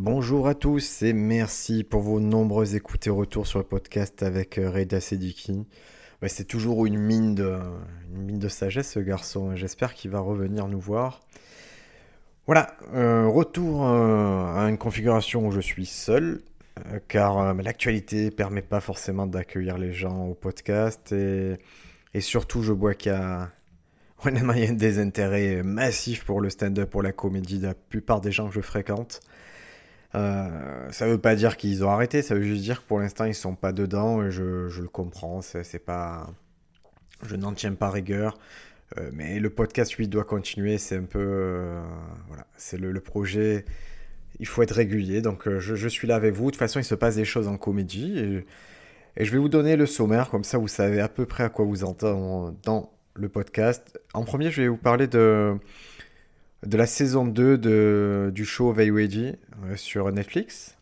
Bonjour à tous et merci pour vos nombreuses écoutes et retours sur le podcast avec euh, Reda Sediki. c'est toujours une mine, de, sagesse ce garçon, j'espère qu'il va revenir nous voir. Voilà, euh, retour euh, à une configuration où je suis seul, car l'actualité permet pas forcément d'accueillir les gens au podcast et, surtout je vois qu'il y a y a des intérêts massifs pour le stand-up, pour la comédie de la plupart des gens que je fréquente. Euh, ça veut pas dire qu'ils ont arrêté, ça veut juste dire que pour l'instant ils sont pas dedans et je, le comprends, c'est pas. Je n'en tiens pas rigueur. Euh, mais le podcast, lui, doit continuer. C'est un peu. Euh, voilà, c'est le, projet. Il faut être régulier. Donc, je, je, suis là avec vous. De toute façon, il se passe des choses en comédie. Et, et, je vais vous donner le sommaire. Comme ça, vous savez à peu près à quoi vous entendez dans le podcast. En premier, je vais vous parler de de la saison 2 de, du show Vayueji euh, sur Netflix.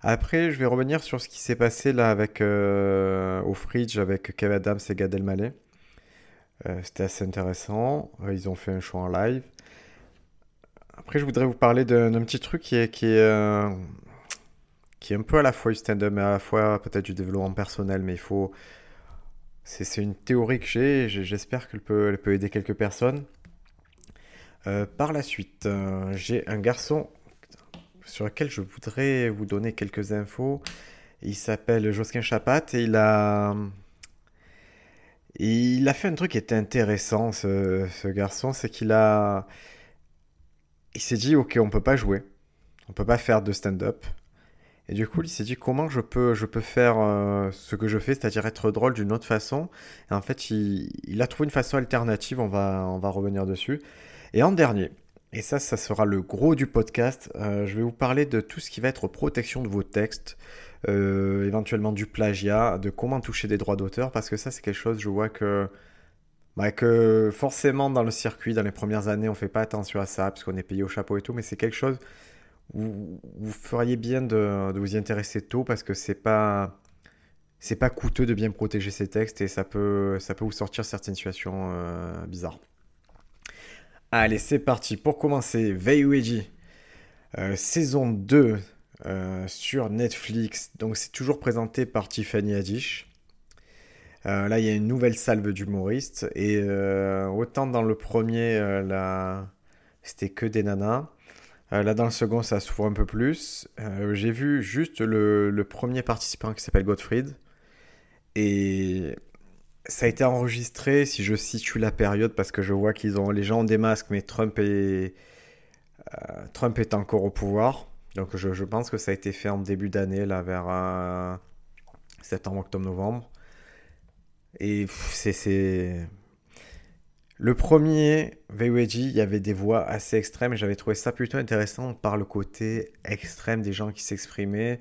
Après, je vais revenir sur ce qui s'est passé là avec euh, au Fridge avec Kevin Adams et Gad Elmaleh. Euh, C'était assez intéressant. Euh, ils ont fait un show en live. Après, je voudrais vous parler d'un petit truc qui est, qui est un peu à la fois du stand-up, mais à la fois peut-être du développement personnel. Mais il faut. C'est une théorie que j'ai. J'espère qu'elle peut, elle peut aider quelques personnes. Euh, par la suite, euh, j'ai un garçon sur lequel je voudrais vous donner quelques infos. Il s'appelle Josquin Chapat et il a... Fait un truc qui était intéressant, ce, garçon, c'est qu'il a... Il s'est dit, ok, on peut pas jouer, on peut pas faire de stand-up. Et du coup, il s'est dit, comment je peux, faire euh, ce que je fais, c'est-à-dire être drôle d'une autre façon? Et en fait, il, il, a trouvé une façon alternative, on va revenir dessus. Et en dernier, et ça, ça sera le gros du podcast, euh, je vais vous parler de tout ce qui va être protection de vos textes, euh, éventuellement du plagiat, de comment toucher des droits d'auteur, parce que ça, c'est quelque chose, je vois que, bah, que forcément dans le circuit, dans les premières années, on fait pas attention à ça, parce qu'on est payé au chapeau et tout, mais c'est quelque chose où vous feriez bien de, vous y intéresser tôt, parce que c'est pas c'est pas coûteux de bien protéger ses textes et ça peut, ça peut vous sortir certaines situations euh, bizarres. Allez, c'est parti. Pour commencer, Veiweji, euh, saison 2 euh, sur Netflix. Donc, c'est toujours présenté par Tiffany Haddish. Euh, là, il y a une nouvelle salve d'humoristes. Et autant dans le premier, c'était que des nanas. Là, dans le second, ça s'ouvre un peu plus. J'ai vu juste le premier participant qui s'appelle Gottfried. Et ça a été enregistré, si je situe la période, parce que je vois qu'ils ont les gens ont des masques, mais Trump est, euh, Trump est encore au pouvoir. Donc je, pense que ça a été fait en début d'année, là, vers euh, septembre, octobre, novembre. Et c'est. Le premier, VOG, il y avait des voix assez extrêmes j'avais trouvé ça plutôt intéressant par le côté extrême des gens qui s'exprimaient.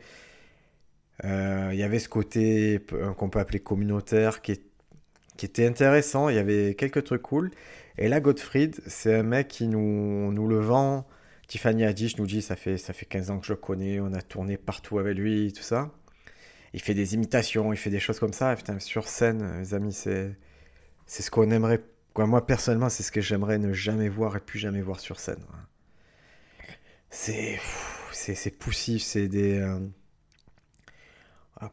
Euh, il y avait ce côté qu'on peut appeler communautaire qui est qui était intéressant. Il y avait quelques trucs cool. Et là, Gottfried, c'est un mec qui nous, nous le vend. Tiffany Haddish nous dit ça fait, ça fait 15 ans que je le connais, on a tourné partout avec lui, tout ça. Il fait des imitations, il fait des choses comme ça. Putain, sur scène, les amis, c'est, c'est ce qu'on aimerait. Quoi, moi, personnellement, c'est ce que j'aimerais ne jamais voir et plus jamais voir sur scène. C'est, c'est, c'est poussif, c'est des. Euh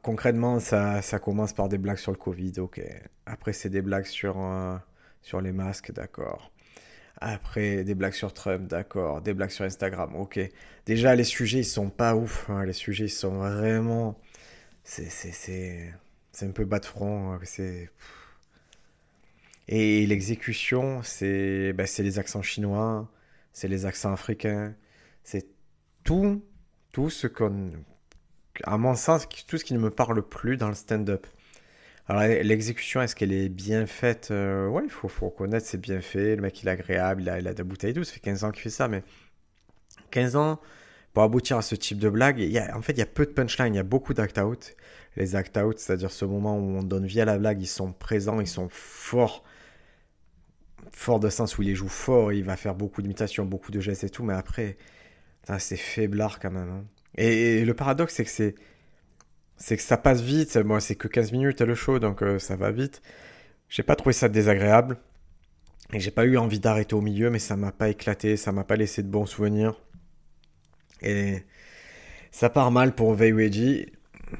Concrètement, ça, commence par des blagues sur le Covid, ok. Après, c'est des blagues sur, euh, sur les masques, d'accord. Après, des blagues sur Trump, d'accord. Des blagues sur Instagram, ok. Déjà, les sujets, ils sont pas ouf. Hein. Les sujets, ils sont vraiment... C'est un peu bas de front. Hein. Et l'exécution, c'est bah, les accents chinois, c'est les accents africains, c'est tout, tout ce qu'on à mon sens, tout ce qui ne me parle plus dans le stand-up. Alors, l'exécution, est-ce qu'elle est bien faite? Euh, Ouais, il faut, reconnaître, c'est bien fait. Le mec, il est agréable, il a, de la bouteille douce. Ça fait 15 ans qu'il fait ça, mais 15 ans, pour aboutir à ce type de blague, y en fait, il y a peu de punchline, il y a beaucoup d'act-out. Les act-out, c'est-à-dire ce moment où on donne vie à la blague, ils sont présents, ils sont forts. Fort de sens où il les joue fort, il va faire beaucoup d'imitations, beaucoup de gestes et tout, mais après, c'est faiblard quand même. Hein. Et, le paradoxe, c'est que c'est que ça passe vite. Moi, c'est que 15 minutes le show, donc euh, ça va vite. J'ai pas trouvé ça désagréable. Et j'ai pas eu envie d'arrêter au milieu, mais ça m'a pas éclaté, ça m'a pas laissé de bons souvenirs. Et ça part mal pour Veiweji.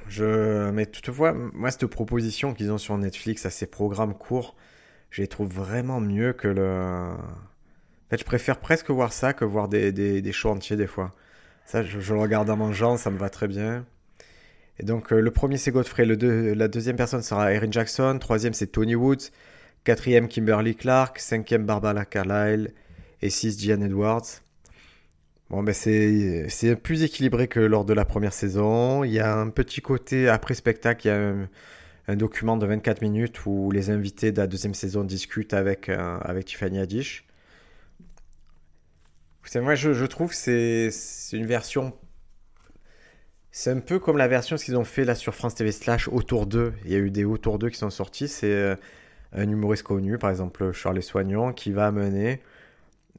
Je... Mais toutefois, moi, cette proposition qu'ils ont sur Netflix à ces programmes courts, je les trouve vraiment mieux que le. En fait, je préfère presque voir ça que voir des, des, des shows entiers des fois. Je, le regarde en mangeant, ça me va très bien. Et donc, euh, le premier, c'est Godfrey. Le la deuxième personne sera Erin Jackson. Troisième, c'est Tony Woods. Quatrième, Kimberly Clark. Cinquième, Barbara Carlyle. Et six, Gian Edwards. Bon, ben c'est, c'est plus équilibré que lors de la première saison. Il y a un petit côté, après spectacle, il y a un, document de 24 minutes où les invités de la deuxième saison discutent avec, euh, avec Tiffany Haddish. Moi, je, trouve que c'est, une version c'est un peu comme la version qu'ils ont fait là sur France TV Slash Autour d'eux. Il y a eu des Autour d'eux qui sont sortis. C'est euh, un humoriste connu, par exemple Charles Soignon, qui va amener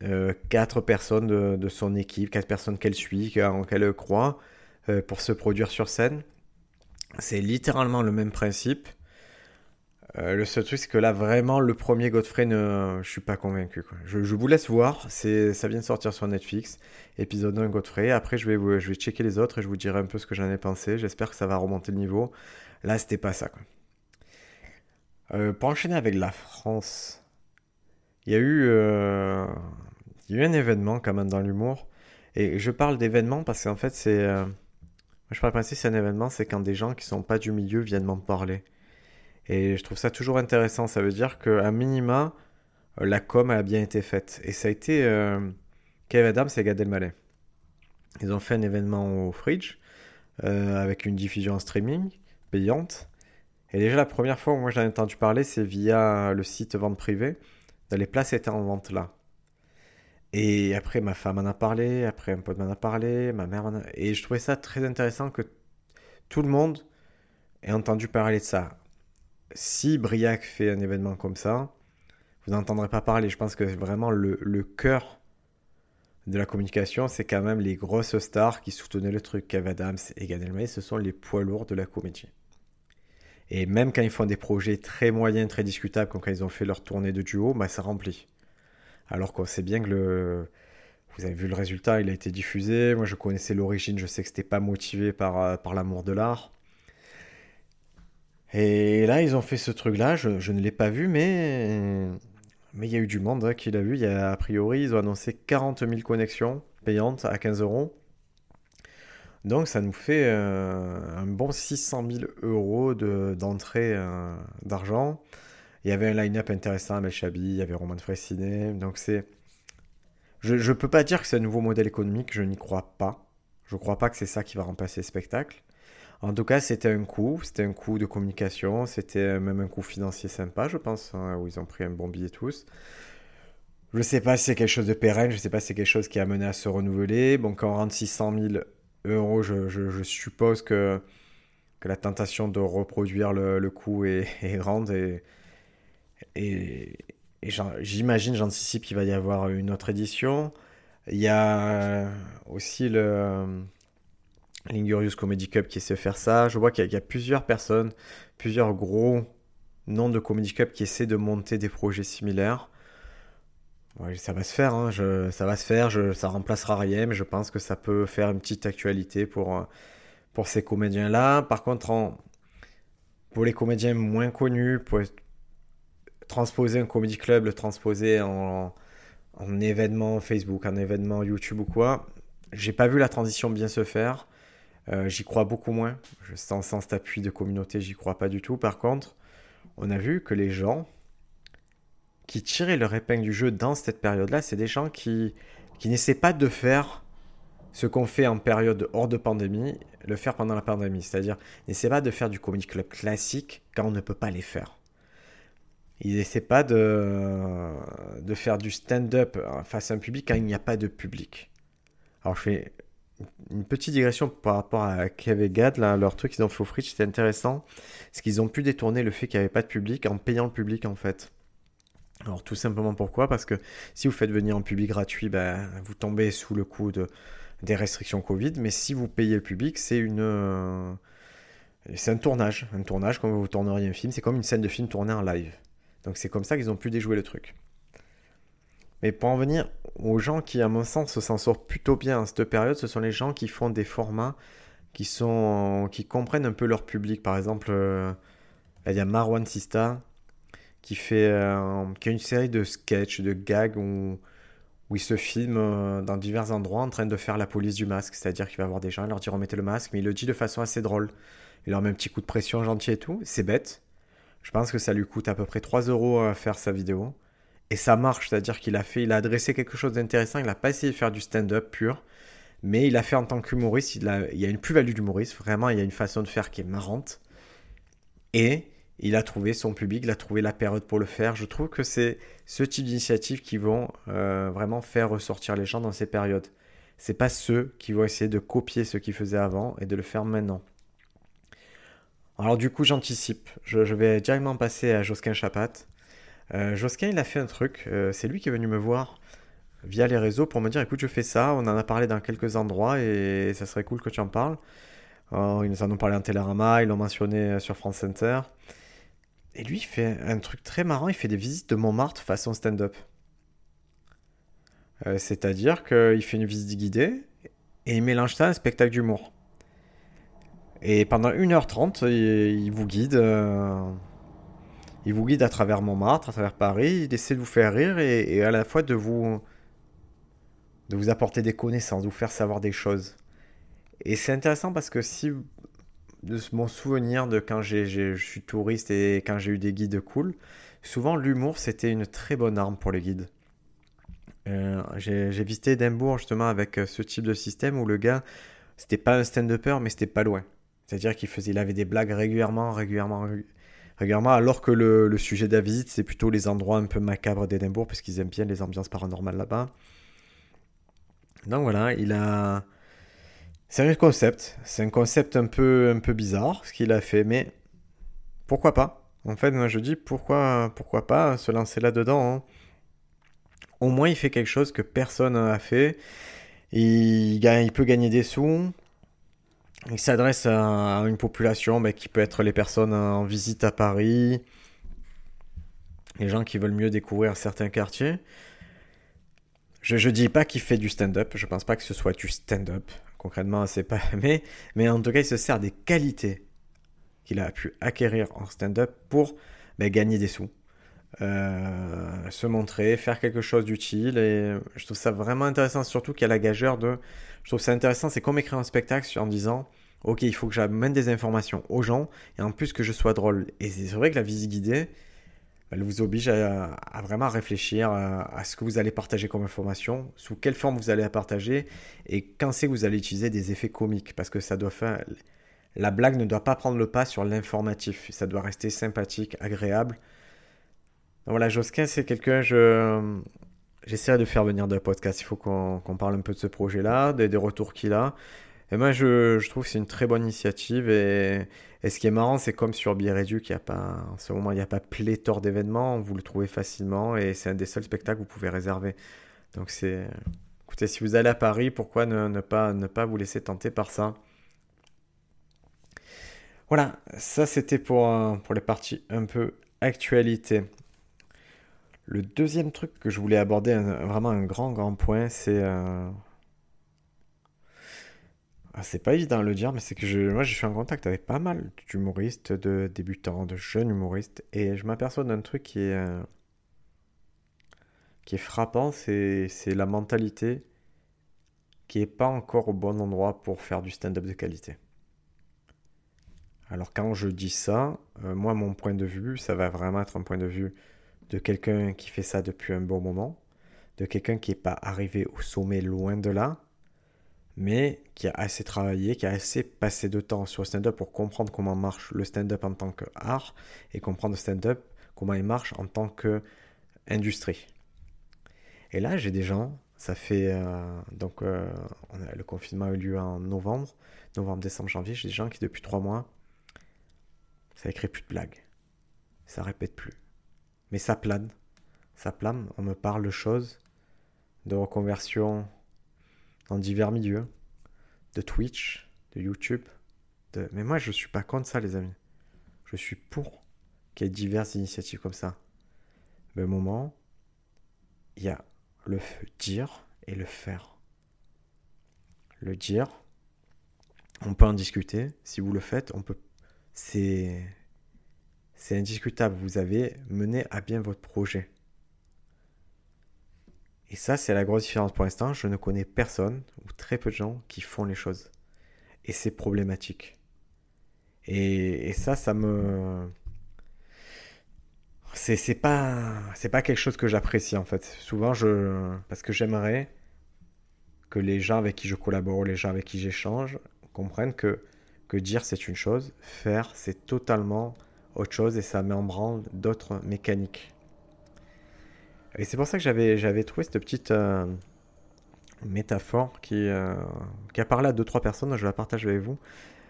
euh, quatre personnes de, son équipe, quatre personnes qu'elle suit, en qu'elle croit, euh, pour se produire sur scène. C'est littéralement le même principe. Euh, le seul truc, c'est que là, vraiment, le premier Godfrey, ne... je suis pas convaincu. Je, vous laisse voir. Ça vient de sortir sur Netflix. Épisode 1 Godfrey. Après, je vais, je vais checker les autres et je vous dirai un peu ce que j'en ai pensé. J'espère que ça va remonter le niveau. Là, c'était pas ça. Euh, pour enchaîner avec la France, il y a eu, euh, il y a eu un événement quand même dans l'humour. Et je parle d'événement parce qu'en fait, c'est. je parle principe, c'est un événement, c'est quand des gens qui sont pas du milieu viennent m'en parler. Et je trouve ça toujours intéressant. Ça veut dire qu'à minima, euh, la com a bien été faite. Et ça a été euh, Kev Adams et Gad Elmaleh. Ils ont fait un événement au Fridge euh, avec une diffusion en streaming payante. Et déjà la première fois où moi j'en ai entendu parler, c'est via le site vente privée. Les places étaient en vente là. Et après ma femme en a parlé, après un pote m'en a parlé, ma mère en a... Et je trouvais ça très intéressant que tout le monde ait entendu parler de ça si Briac fait un événement comme ça, vous n'entendrez pas parler. Je pense que vraiment le, cœur de la communication, c'est quand même les grosses stars qui soutenaient le truc. Kev Adams et Gad Elmaleh, ce sont les poids lourds de la comédie. Et même quand ils font des projets très moyens, très discutables, comme quand ils ont fait leur tournée de duo, bah, ça remplit. Alors qu'on sait bien que le... Vous avez vu le résultat, il a été diffusé. Moi, je connaissais l'origine, je sais que c'était pas motivé par, euh, par l'amour de l'art. Et là, ils ont fait ce truc-là, je, ne l'ai pas vu, mais mais il y a eu du monde hein, qui l'a vu. Il y a, a priori, ils ont annoncé 40 000 connexions payantes à 15 euros. Donc ça nous fait euh, un bon 600 000 euros d'entrée euh, d'argent. Il y avait un line-up intéressant à Melchabi, il y avait Roman Fressinet. Donc c'est... Je ne peux pas dire que c'est un nouveau modèle économique, je n'y crois pas. Je ne crois pas que c'est ça qui va remplacer le spectacle. En tout cas, c'était un coup, c'était un coup de communication, c'était même un coup financier sympa, je pense, hein, où ils ont pris un bon billet tous. Je ne sais pas si c'est quelque chose de pérenne, je ne sais pas si c'est quelque chose qui a mené à se renouveler. Bon, quand on rentre 600 000 euros, je, suppose que, la tentation de reproduire le, le coup est, grande et, j'imagine, j'anticipe qu'il va y avoir une autre édition. Il y a aussi le L'Ingurious Comedy Cup qui essaie de faire ça. Je vois qu'il y, a plusieurs personnes, plusieurs gros noms de Comedy Cup qui essaient de monter des projets similaires. ça va se faire, hein. ça va se faire, ça remplacera rien, mais je pense que ça peut faire une petite actualité pour, euh, pour ces comédiens-là. Par contre, pour les comédiens moins connus, pour transposer un comedy club, le transposer en, en événement Facebook, en événement YouTube ou quoi, j'ai pas vu la transition bien se faire. Euh, j'y crois beaucoup moins. Je sens sans cet appui de communauté, j'y crois pas du tout. Par contre, on a vu que les gens qui tiraient leur épingle du jeu dans cette période-là, c'est des gens qui, qui n'essaient pas de faire ce qu'on fait en période hors de pandémie, le faire pendant la pandémie. C'est-à-dire, n'essaient pas de faire du comedy club classique quand on ne peut pas les faire. Ils n'essaient pas de, de faire du stand-up face à un public quand il n'y a pas de public. Alors je fais une petite digression par rapport à Kev et Gad, là, leur truc qu'ils ont fait au Fridge, c'était intéressant. C'est qu'ils ont pu détourner le fait qu'il n'y avait pas de public en payant le public en fait. Alors tout simplement pourquoi? Parce que si vous faites venir en public gratuit, ben, vous tombez sous le coup de, des restrictions Covid. Mais si vous payez le public, c'est une... Euh, c'est un tournage. Un tournage comme vous tourneriez un film. C'est comme une scène de film tournée en live. Donc c'est comme ça qu'ils ont pu déjouer le truc. Mais pour en venir aux gens qui, à mon sens, s'en sortent plutôt bien en cette période, ce sont les gens qui font des formats qui, sont, qui comprennent un peu leur public. Par exemple, euh, il y a Marwan Sista qui, fait, euh, qui a une série de sketchs, de gags où, il se filme euh, dans divers endroits en train de faire la police du masque. C'est-à-dire qu'il va voir des gens, il leur dit remettez le masque, mais il le dit de façon assez drôle. Il leur met un petit coup de pression gentil et tout. C'est bête. Je pense que ça lui coûte à peu près 3 euros à faire sa vidéo. Et ça marche, c'est-à-dire qu'il a fait, il a adressé quelque chose d'intéressant. Il n'a pas essayé de faire du stand-up pur, mais il a fait en tant qu'humoriste. Il, y a une plus-value d'humoriste. Vraiment, il y a une façon de faire qui est marrante. Et il a trouvé son public, il a trouvé la période pour le faire. Je trouve que c'est ce type d'initiatives qui vont euh, vraiment faire ressortir les gens dans ces périodes. C'est pas ceux qui vont essayer de copier ce qu'ils faisaient avant et de le faire maintenant. Alors du coup, j'anticipe. Je, je, vais directement passer à Josquin Chapat. Euh, Josquin, il a fait un truc. Euh, c'est lui qui est venu me voir via les réseaux pour me dire écoute, je fais ça. On en a parlé dans quelques endroits et ça serait cool que tu en parles. ils nous en ont parlé en Télérama, ils l'ont mentionné sur France Inter. Et lui, il fait un truc très marrant. Il fait des visites de Montmartre façon stand-up. Euh, c'est-à-dire qu'il fait une visite guidée et il mélange ça à un spectacle d'humour. Et pendant 1h30, il, vous guide il vous guide à travers Montmartre, à travers Paris, il essaie de vous faire rire et, à la fois de vous, de vous apporter des connaissances, de vous faire savoir des choses. Et c'est intéressant parce que si, de mon souvenir de quand je suis touriste et quand j'ai eu des guides cool, souvent l'humour c'était une très bonne arme pour les guides. Euh, j'ai visité Edimbourg justement avec euh, ce type de système où le gars, c'était pas un stand-upper mais c'était pas loin. C'est-à-dire qu'il faisait, il avait des blagues régulièrement, régulièrement, alors que le, sujet de la visite, c'est plutôt les endroits un peu macabres d'Édimbourg, parce qu'ils aiment bien les ambiances paranormales là-bas. Donc voilà, il a. C'est un concept. C'est un concept un peu, un peu bizarre, ce qu'il a fait, mais pourquoi pas? En fait, moi je dis pourquoi, pourquoi pas se lancer là-dedans. Hein? Au moins, il fait quelque chose que personne n'a fait. Il, peut gagner des sous. Il s'adresse à une population qui peut être les personnes en visite à Paris, les gens qui veulent mieux découvrir certains quartiers. Je ne dis pas qu'il fait du stand-up, je pense pas que ce soit du stand-up. Concrètement, c'est pas. Mais, mais en tout cas, il se sert des qualités qu'il a pu acquérir en stand-up pour ben, gagner des sous. Euh, se montrer, faire quelque chose d'utile. Et je trouve ça vraiment intéressant, surtout qu'il y a la gageur de. Je trouve ça intéressant, c'est comme écrire un spectacle en disant Ok, il faut que j'amène des informations aux gens et en plus que je sois drôle. Et c'est vrai que la visite guidée, elle vous oblige à, vraiment réfléchir à, ce que vous allez partager comme information, sous quelle forme vous allez la partager et quand c'est que vous allez utiliser des effets comiques parce que ça doit faire. La blague ne doit pas prendre le pas sur l'informatif, ça doit rester sympathique, agréable voilà, Josquin, c'est quelqu'un, je... j'essaierai de faire venir le podcast. Il faut qu'on, parle un peu de ce projet-là, des, retours qu'il a. Et moi, je, trouve que c'est une très bonne initiative. Et, ce qui est marrant, c'est comme sur Biréduc, il y a en ce moment, il n'y a pas pléthore d'événements. Vous le trouvez facilement. Et c'est un des seuls spectacles que vous pouvez réserver. Donc, c'est. Écoutez, si vous allez à Paris, pourquoi ne, pas, ne pas vous laisser tenter par ça? Voilà, ça c'était pour, pour les parties un peu actualité. Le deuxième truc que je voulais aborder, vraiment un grand, grand point, c'est. Euh, ah, c'est pas évident de le dire, mais c'est que je, moi je suis en contact avec pas mal d'humoristes, de débutants, de jeunes humoristes, et je m'aperçois d'un truc qui est, euh, qui est frappant, c'est la mentalité qui est pas encore au bon endroit pour faire du stand-up de qualité. Alors quand je dis ça, euh, moi mon point de vue, ça va vraiment être un point de vue de quelqu'un qui fait ça depuis un bon moment, de quelqu'un qui n'est pas arrivé au sommet loin de là, mais qui a assez travaillé, qui a assez passé de temps sur le stand-up pour comprendre comment marche le stand-up en tant qu'art et comprendre le stand-up, comment il marche en tant qu'industrie. Et là, j'ai des gens, Ça fait. euh, donc, euh, le confinement a eu lieu en novembre. Novembre, décembre, janvier. J'ai des gens qui, depuis trois mois, ça écrit plus de blagues. Ça répète plus. Mais ça plane. Ça plane. On me parle de choses, de reconversion dans divers milieux, de Twitch, de YouTube. de- Mais moi, je suis pas contre ça, les amis. Je suis pour qu'il y ait diverses initiatives comme ça. Mais au moment, il y a le dire et le faire. Le dire, on peut en discuter. Si vous le faites, on peut. C'est. C'est indiscutable. Vous avez mené à bien votre projet. Et ça, c'est la grosse différence pour l'instant. Je ne connais personne ou très peu de gens qui font les choses. Et c'est problématique. Et, ça, ça me. C'est pas, pas quelque chose que j'apprécie en fait. Souvent, je. Parce que j'aimerais que les gens avec qui je collabore, les gens avec qui j'échange, comprennent que, que dire c'est une chose, faire c'est totalement autre chose et ça met en branle d'autres mécaniques. Et c'est pour ça que j'avais trouvé cette petite euh, métaphore qui, euh, qui a parlé à deux trois personnes, je la partage avec vous.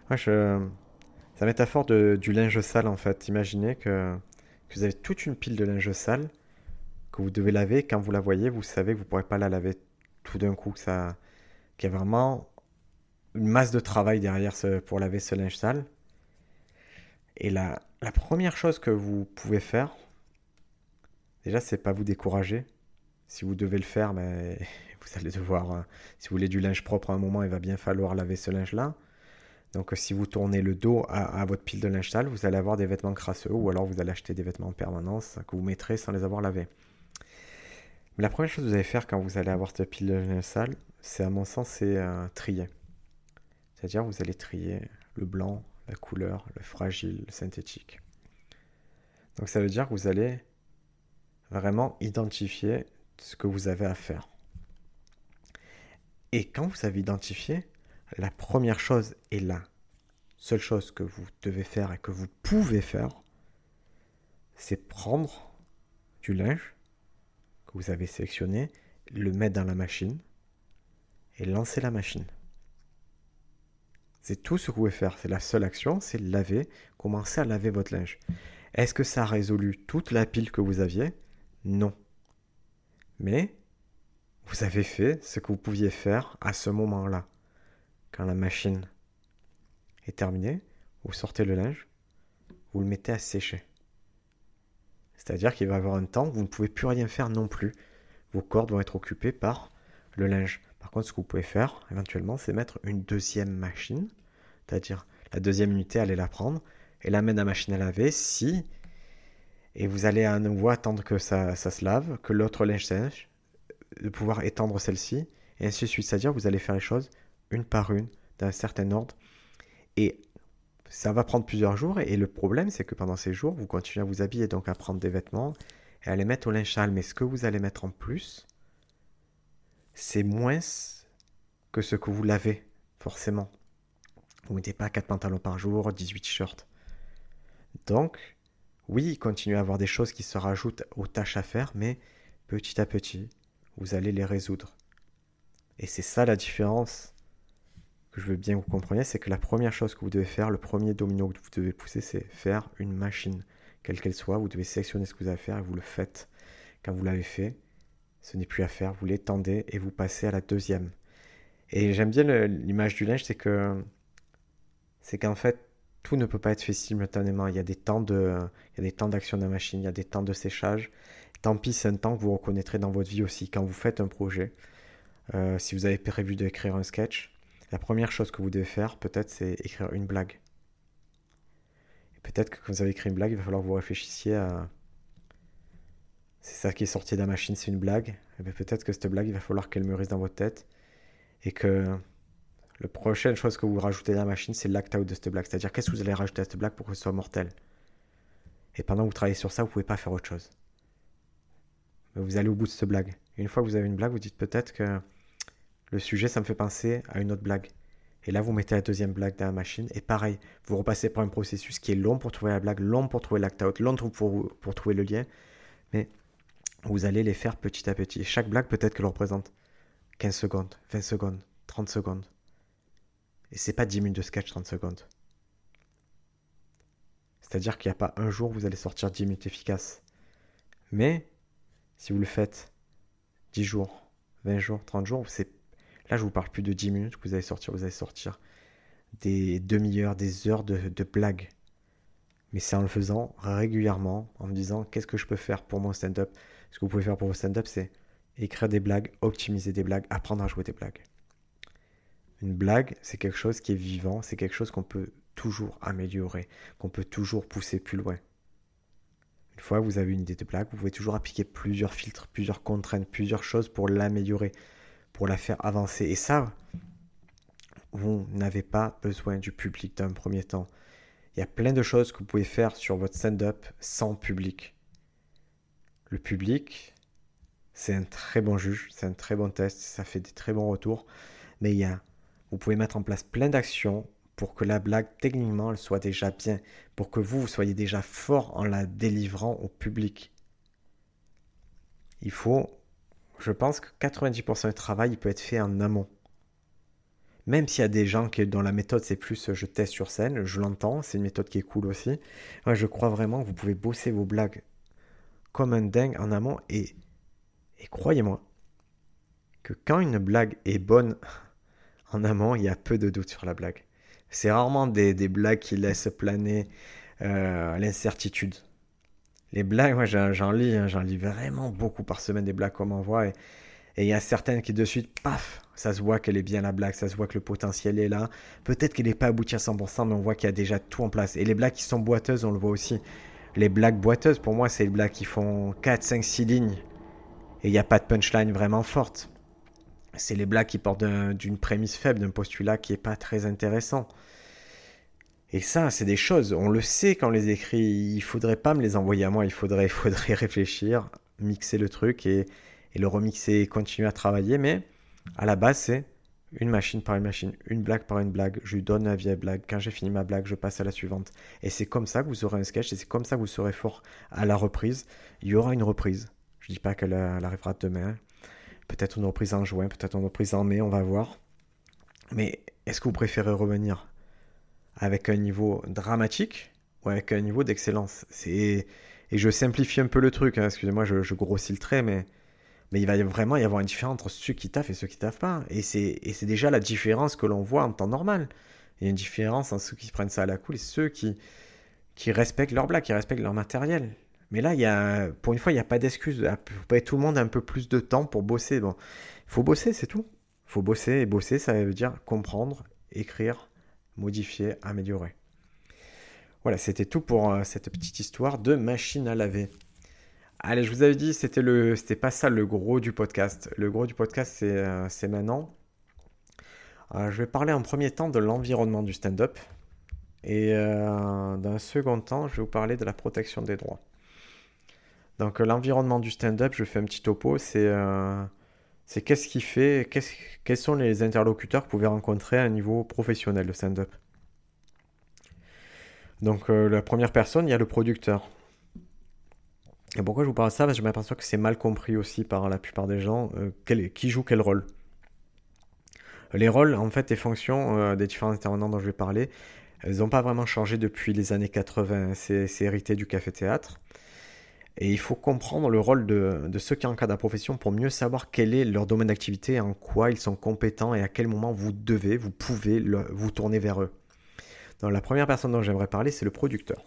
Moi. C'est la métaphore de, du linge sale en fait. Imaginez que, que vous avez toute une pile de linge sale que vous devez laver. Quand vous la voyez, vous savez que vous ne pourrez pas la laver tout d'un coup. Ça... Qu'il y a vraiment une masse de travail derrière pour laver ce linge sale. Et la, la première chose que vous pouvez faire, déjà, c'est pas vous décourager. Si vous devez le faire, ben, vous allez devoir. euh, si vous voulez du linge propre à un moment, il va bien falloir laver ce linge-là. Donc, euh, si vous tournez le dos à, à votre pile de linge sale, vous allez avoir des vêtements crasseux ou alors vous allez acheter des vêtements en permanence que vous mettrez sans les avoir lavés. Mais la première chose que vous allez faire quand vous allez avoir cette pile de linge sale, c'est à mon sens, c'est euh, trier. C'est-à-dire, vous allez trier le blanc, la couleur, le fragile, le synthétique. Donc, ça veut dire que vous allez vraiment identifier ce que vous avez à faire. Et quand vous avez identifié, la première chose et la seule chose que vous devez faire et que vous pouvez faire, c'est prendre du linge que vous avez sélectionné, le mettre dans la machine et lancer la machine. C'est tout ce que vous pouvez faire. C'est la seule action, c'est laver, commencer à laver votre linge. Est-ce que ça a résolu toute la pile que vous aviez? Non. Mais vous avez fait ce que vous pouviez faire à ce moment-là. Quand la machine est terminée, vous sortez le linge, vous le mettez à sécher. C'est-à-dire qu'il va y avoir un temps où vous ne pouvez plus rien faire non plus. Vos cordes vont être occupées par le linge. Par contre, ce que vous pouvez faire éventuellement, c'est mettre une deuxième machine, c'est-à-dire la deuxième unité, allez la prendre et la mettre dans la machine à laver si. Et vous allez à nouveau attendre que ça, ça se lave, que l'autre linge sèche, de pouvoir étendre celle-ci, et ainsi de suite. C'est-à-dire vous allez faire les choses une par une, dans un certain ordre. Et ça va prendre plusieurs jours. Et le problème, c'est que pendant ces jours, vous continuez à vous habiller, donc à prendre des vêtements et à les mettre au linge sale. Mais ce que vous allez mettre en plus, c'est moins que ce que vous lavez, forcément. Vous ne mettez pas 4 pantalons par jour, 18 t-shirts. Donc, oui, continuez à avoir des choses qui se rajoutent aux tâches à faire, mais petit à petit, vous allez les résoudre. Et c'est ça la différence que je veux bien que vous compreniez, c'est que la première chose que vous devez faire, le premier domino que vous devez pousser, c'est faire une machine, quelle qu'elle soit. Vous devez sélectionner ce que vous avez à faire et vous le faites. Quand vous l'avez fait, ce n'est plus à faire, vous l'étendez et vous passez à la deuxième. Et j'aime bien l'image du linge, c'est que c'est qu'en fait, tout ne peut pas être fait simultanément. Il y a des temps de, d'action de la machine, il y a des temps de séchage. Tant pis, c'est un temps que vous reconnaîtrez dans votre vie aussi. Quand vous faites un projet, euh, si vous avez prévu d'écrire un sketch, la première chose que vous devez faire, peut-être, c'est écrire une blague. Peut-être que quand vous avez écrit une blague, il va falloir que vous réfléchissiez à. C'est ça qui est sorti de la machine, c'est une blague. Et bien peut-être que cette blague, il va falloir qu'elle mûrisse dans votre tête. Et que la prochaine chose que vous rajoutez dans la machine, c'est l'act-out de cette blague. C'est-à-dire, qu'est-ce que vous allez rajouter à cette blague pour que ce soit mortel? Et pendant que vous travaillez sur ça, vous pouvez pas faire autre chose. Mais vous allez au bout de cette blague. Une fois que vous avez une blague, vous dites peut-être que le sujet, ça me fait penser à une autre blague. Et là, vous mettez la deuxième blague dans la machine. Et pareil, vous repassez par un processus qui est long pour trouver la blague, long pour trouver l'act-out, long pour, pour trouver le lien. Mais vous allez les faire petit à petit. Chaque blague, peut-être qu'elle représente 15 secondes, 20 secondes, 30 secondes. Et c'est pas 10 minutes de sketch 30 secondes. C'est-à-dire qu'il n'y a pas un jour où vous allez sortir 10 minutes efficaces. Mais si vous le faites 10 jours, 20 jours, 30 jours, là je vous parle plus de 10 minutes que vous allez sortir, vous allez sortir des demi-heures, des heures de blagues. Mais c'est en le faisant régulièrement, en me disant qu'est-ce que je peux faire pour mon stand-up? Ce que vous pouvez faire pour vos stand-up, c'est écrire des blagues, optimiser des blagues, apprendre à jouer des blagues. Une blague, c'est quelque chose qui est vivant, c'est quelque chose qu'on peut toujours améliorer, qu'on peut toujours pousser plus loin. Une fois que vous avez une idée de blague, vous pouvez toujours appliquer plusieurs filtres, plusieurs contraintes, plusieurs choses pour l'améliorer, pour la faire avancer. Et ça, vous n'avez pas besoin du public d'un premier temps. Il y a plein de choses que vous pouvez faire sur votre stand-up sans public. Le public, c'est un très bon juge, c'est un très bon test, ça fait des très bons retours. Mais il y a, vous pouvez mettre en place plein d'actions pour que la blague, techniquement, elle soit déjà bien, pour que vous, vous soyez déjà fort en la délivrant au public. Il faut, je pense que 90% du travail, il peut être fait en amont. Même s'il y a des gens dans la méthode, c'est plus je teste sur scène, je l'entends, c'est une méthode qui est cool aussi. Moi, je crois vraiment que vous pouvez bosser vos blagues comme un dingue en amont et, et croyez-moi que quand une blague est bonne en amont, il y a peu de doute sur la blague. C'est rarement des, blagues qui laissent planer euh, l'incertitude. Les blagues, moi j'en lis, hein, j'en lis vraiment beaucoup par semaine des blagues qu'on m'envoie et il y a certaines qui de suite, paf, ça se voit qu'elle est bien la blague, ça se voit que le potentiel est là. Peut-être qu'elle n'est pas aboutie à 100%, mais on voit qu'il y a déjà tout en place. Et les blagues qui sont boiteuses, on le voit aussi. Les blagues boiteuses, pour moi, c'est les blagues qui font 4, 5, 6 lignes. Et il n'y a pas de punchline vraiment forte. C'est les blagues qui portent d'une prémisse faible, d'un postulat qui n'est pas très intéressant. Et ça, c'est des choses, on le sait quand on les écrit, il faudrait pas me les envoyer à moi, il faudrait, il faudrait réfléchir, mixer le truc et, et le remixer et continuer à travailler. Mais à la base, c'est une machine par une machine, une blague par une blague. Je lui donne la vieille blague. Quand j'ai fini ma blague, je passe à la suivante. Et c'est comme ça que vous aurez un sketch et c'est comme ça que vous serez fort à la reprise. Il y aura une reprise. Je ne dis pas qu'elle arrivera demain. Peut-être une reprise en juin, peut-être une reprise en mai, on va voir. Mais est-ce que vous préférez revenir avec un niveau dramatique ou avec un niveau d'excellence? Et je simplifie un peu le truc, hein. excusez-moi, je, je grossis le trait, mais mais il va vraiment y avoir une différence entre ceux qui taffent et ceux qui taffent pas. Et c'est, déjà la différence que l'on voit en temps normal. Il y a une différence entre ceux qui prennent ça à la cool et ceux qui, respectent leur blague, qui respectent leur matériel. Mais là, y a, pour une fois, il n'y a pas d'excuse. Tout le monde a un peu plus de temps pour bosser. Il faut bosser, c'est tout. Il faut bosser. Et bosser, ça veut dire comprendre, écrire, modifier, améliorer. Voilà, c'était tout pour euh, cette petite histoire de machine à laver. Allez, je vous avais dit, c'était le, pas ça le gros du podcast. Le gros du podcast, c'est, euh, maintenant. Euh, je vais parler en premier temps de l'environnement du stand-up. Et euh, dans un second temps, je vais vous parler de la protection des droits. Donc l'environnement du stand-up, je fais un petit topo, c'est, c'est qu'est-ce qui fait, quels sont les interlocuteurs que vous pouvez rencontrer à un niveau professionnel de stand-up. Donc la première personne, il y a le producteur. Et pourquoi je vous parle de ça? Parce que je m'aperçois que c'est mal compris aussi par la plupart des gens. Euh, qui joue quel rôle Les rôles, en fait, les fonctions euh, des différents intervenants dont je vais parler, elles n'ont pas vraiment changé depuis les années 80. C'est hérité du café-théâtre. Et il faut comprendre le rôle de, ceux qui encadrent la profession pour mieux savoir quel est leur domaine d'activité, en quoi ils sont compétents et à quel moment vous devez, vous pouvez vous tourner vers eux. Donc, la première personne dont j'aimerais parler, c'est le producteur.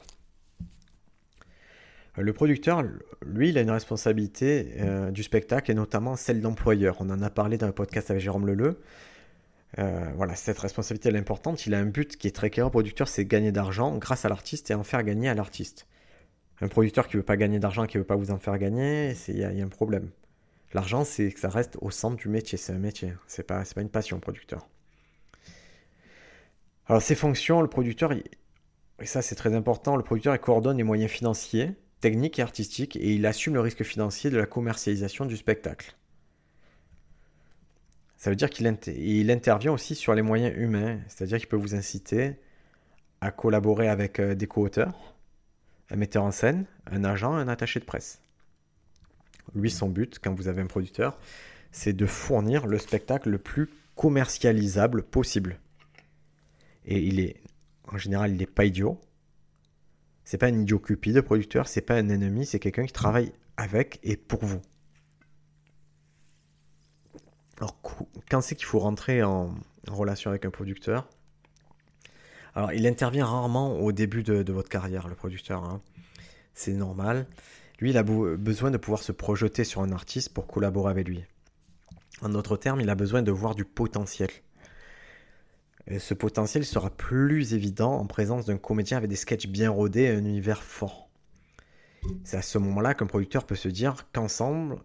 Le producteur, lui, il a une responsabilité euh, du spectacle et notamment celle d'employeur. On en a parlé dans le podcast avec Jérôme Leleu. Euh, voilà, cette responsabilité est importante. Il a un but qui est très clair. Le producteur, c'est gagner d'argent grâce à l'artiste et en faire gagner à l'artiste. Un producteur qui ne veut pas gagner d'argent, qui ne veut pas vous en faire gagner, il y, a un problème. L'argent, c'est que ça reste au centre du métier. C'est un métier. C'est pas, pas une passion, producteur. Alors, ses fonctions, le producteur, et ça c'est très important, le producteur il coordonne les moyens financiers technique et artistique et il assume le risque financier de la commercialisation du spectacle. Ça veut dire qu'il intervient aussi sur les moyens humains, c'est-à-dire qu'il peut vous inciter à collaborer avec euh, des co-auteurs, un metteur en scène, un agent, un attaché de presse. Lui, son but, quand vous avez un producteur, c'est de fournir le spectacle le plus commercialisable possible. Et il est, en général, il n'est pas idiot. C'est pas un idiot cupide, producteur, c'est pas un ennemi, c'est quelqu'un qui travaille avec et pour vous. Alors, quand c'est qu'il faut rentrer en, relation avec un producteur Alors, il intervient rarement au début de, votre carrière, le producteur. Hein. C'est normal. Lui, il a besoin de pouvoir se projeter sur un artiste pour collaborer avec lui. En d'autres termes, il a besoin de voir du potentiel. Ce potentiel sera plus évident en présence d'un comédien avec des sketchs bien rodés et un univers fort. C'est à ce moment-là qu'un producteur peut se dire qu'ensemble,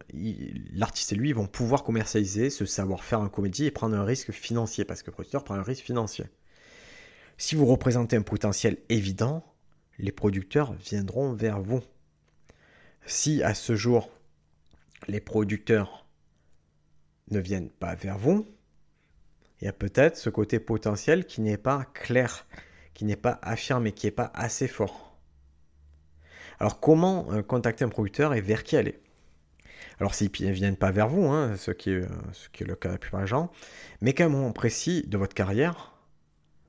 l'artiste et lui vont pouvoir commercialiser ce savoir-faire en comédie et prendre un risque financier, parce que le producteur prend un risque financier. Si vous représentez un potentiel évident, les producteurs viendront vers vous. Si à ce jour, les producteurs ne viennent pas vers vous, il y a peut-être ce côté potentiel qui n'est pas clair, qui n'est pas affirmé, qui n'est pas assez fort. Alors comment euh, contacter un producteur et vers qui aller? Alors s'ils ne viennent pas vers vous, hein, ce, qui est, ce, qui est, le cas de la plupart des gens, mais qu'à un moment précis de votre carrière,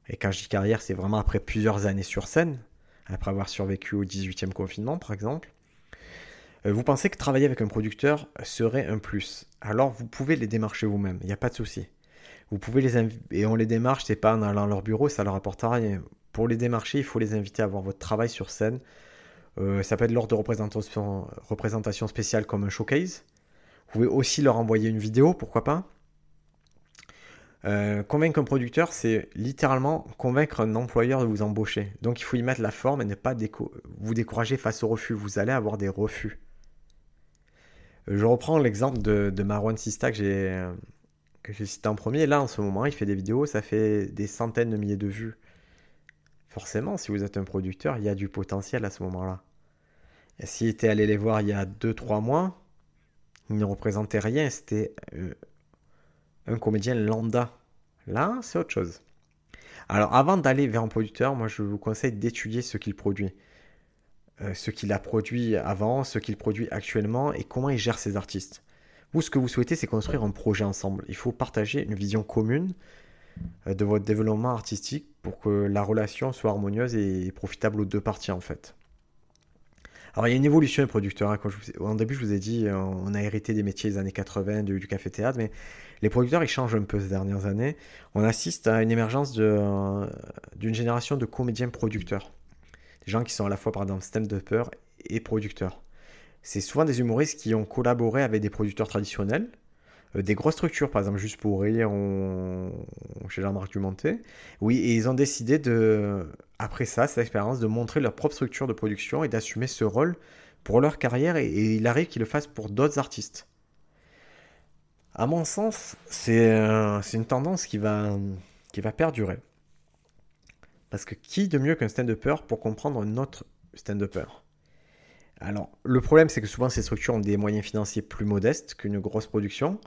et quand je dis carrière, c'est vraiment après plusieurs années sur scène, après avoir survécu au 18e confinement par exemple, euh, vous pensez que travailler avec un producteur serait un plus. Alors vous pouvez les démarcher vous-même, il n'y a pas de souci. Vous pouvez les et on les démarche, c'est pas en allant à leur bureau, ça leur apporte rien. Pour les démarcher, il faut les inviter à voir votre travail sur scène. Euh, ça peut être lors de représentation, représentation spéciale comme un showcase. Vous pouvez aussi leur envoyer une vidéo, pourquoi pas. Euh, convaincre un producteur, c'est littéralement convaincre un employeur de vous embaucher. Donc il faut y mettre la forme et ne pas vous décourager face au refus. Vous allez avoir des refus. Je reprends l'exemple de, de Marwan Sista que j'ai que j'ai cité en premier. Là, en ce moment, il fait des vidéos, ça fait des centaines de milliers de vues. Forcément, si vous êtes un producteur, il y a du potentiel à ce moment-là. S'il était allé les voir il y a 2-3 mois, il ne représentait rien, c'était euh, un comédien lambda. Là, c'est autre chose. Alors, avant d'aller vers un producteur, moi, je vous conseille d'étudier ce qu'il produit. Euh, ce qu'il a produit avant, ce qu'il produit actuellement et comment il gère ses artistes. Vous, ce que vous souhaitez, c'est construire un projet ensemble. Il faut partager une vision commune euh, de votre développement artistique pour que la relation soit harmonieuse et profitable aux deux parties en fait. Alors il y a une évolution des producteurs. Hein. En début, je vous ai dit, on a hérité des métiers des années 80 du, café-théâtre, mais les producteurs, ils changent un peu ces dernières années. On assiste à une émergence d'une génération de comédiens producteurs. Des gens qui sont à la fois, par exemple, stand-upper et producteurs. C'est souvent des humoristes qui ont collaboré avec des producteurs traditionnels, euh, des grosses structures, par exemple Juste pour rire chez Jean-Marc. Oui, et ils ont décidé de, après ça, cette expérience, de montrer leur propre structure de production et d'assumer ce rôle pour leur carrière, et, il arrive qu'ils le fassent pour d'autres artistes. À mon sens, c'est une tendance qui va, qui va perdurer. Parce que qui de mieux qu'un stand-upper pour comprendre notre stand-upper? Alors, le problème, c'est que souvent ces structures ont des moyens financiers plus modestes qu'une grosse production,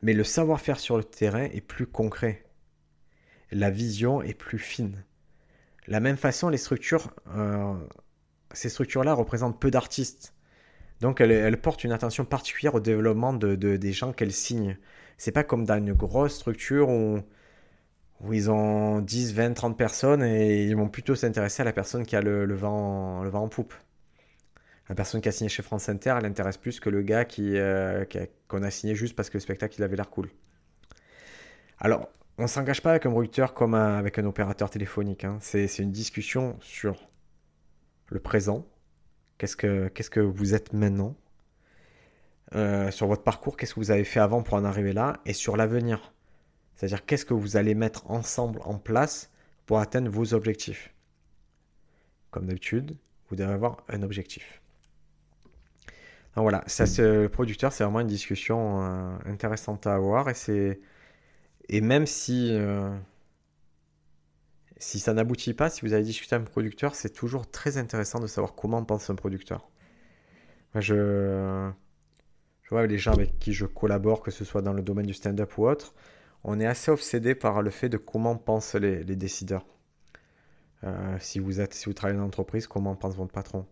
mais le savoir-faire sur le terrain est plus concret. La vision est plus fine. De la même façon, les structures, euh, ces structures-là représentent peu d'artistes. Donc, elles, portent une attention particulière au développement de, des gens qu'elles signent. C'est pas comme dans une grosse structure où, ils ont 10, 20, 30 personnes et ils vont plutôt s'intéresser à la personne qui a le vent en poupe la personne qui a signé chez France Inter, elle intéresse plus que le gars qui, euh, qu'on a, signé juste parce que le spectacle il avait l'air cool. Alors, on ne s'engage pas avec un producteur comme avec un opérateur téléphonique. Hein. C'est, une discussion sur le présent. Qu'est-ce que, que vous êtes maintenant? Euh, Sur votre parcours, qu'est-ce que vous avez fait avant pour en arriver là? Et sur l'avenir. C'est-à-dire qu'est-ce que vous allez mettre ensemble en place pour atteindre vos objectifs? Comme d'habitude, vous devez avoir un objectif. Donc voilà, ça, ce producteur, c'est vraiment une discussion euh, intéressante à avoir et c'est et même si euh, si ça n'aboutit pas, si vous avez discuté avec un producteur, c'est toujours très intéressant de savoir comment pense un producteur. Moi, je je vois les gens avec qui je collabore, que ce soit dans le domaine du stand-up ou autre, on est assez obsédé par le fait de comment pensent les, les décideurs. Euh, si vous êtes, si vous travaillez dans une entreprise, comment pense votre patron?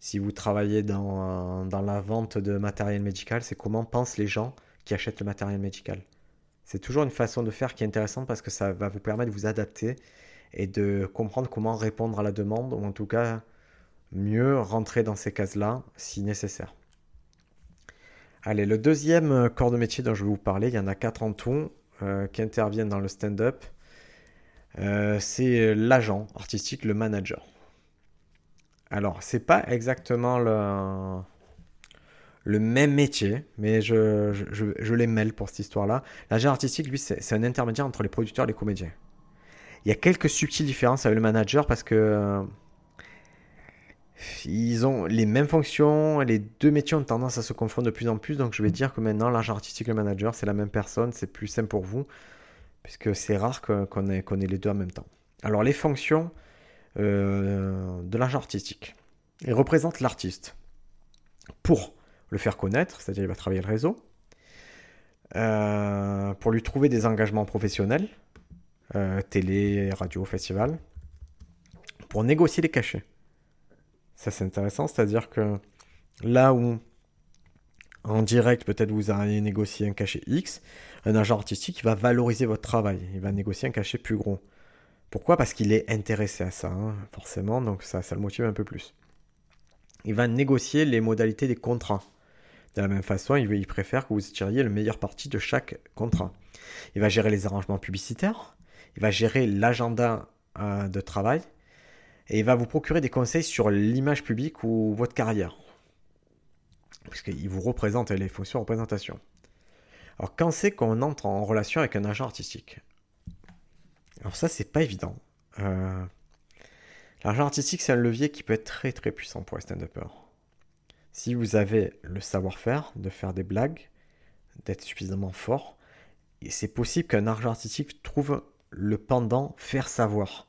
Si vous travaillez dans, la vente de matériel médical, c'est comment pensent les gens qui qui achètent le matériel médical. C'est toujours une façon de faire qui est intéressante parce que ça va vous permettre de vous adapter et de comprendre comment répondre à la demande, ou en tout cas mieux rentrer dans ces cases-là si nécessaire. Allez, le deuxième corps de métier dont je vais vous parler, il y en a quatre en tout euh, qui interviennent dans le stand-up. Euh, c'est l'agent artistique, le manager. Alors, c'est pas exactement le, même métier, mais je, les mêle pour cette histoire-là. L'agent artistique, lui, c'est un intermédiaire entre les producteurs et les comédiens. Il y a quelques subtiles différences avec le manager parce que euh, ils ont les mêmes fonctions, les deux métiers ont tendance à se confondre de plus en plus, donc je vais dire que maintenant l'agent artistique et le manager, c'est la même personne, c'est plus simple pour vous, puisque c'est rare qu'on ait, les deux en même temps. Alors les fonctions euh, de l'agent artistique. Il représente l'artiste pour le faire connaître, c'est-à-dire il va travailler le réseau, euh, pour lui trouver des engagements professionnels, euh, télé, radio, festival, pour négocier les cachets. Ça c'est intéressant, c'est-à-dire que là où en direct peut-être vous allez négocier un cachet X, un agent artistique va valoriser votre travail, il va négocier un cachet plus gros. Pourquoi? Parce qu'il est intéressé à ça, hein, forcément, donc ça, ça le motive un peu plus. Il va négocier les modalités des contrats. De la même façon, il, préfère que vous tiriez le meilleur parti de chaque contrat. Il va gérer les arrangements publicitaires, il va gérer l'agenda euh, de travail, et il va vous procurer des conseils sur l'image publique ou votre carrière. Puisqu'il vous représente les fonctions représentation. Alors, quand c'est qu'on entre en relation avec un agent artistique? Alors, ça, c'est pas évident. Euh, l'agent artistique, c'est un levier qui peut être très très puissant pour les stand-uppers. Si vous avez le savoir-faire de faire des blagues, d'être suffisamment fort, et c'est possible qu'un agent artistique trouve le pendant faire savoir.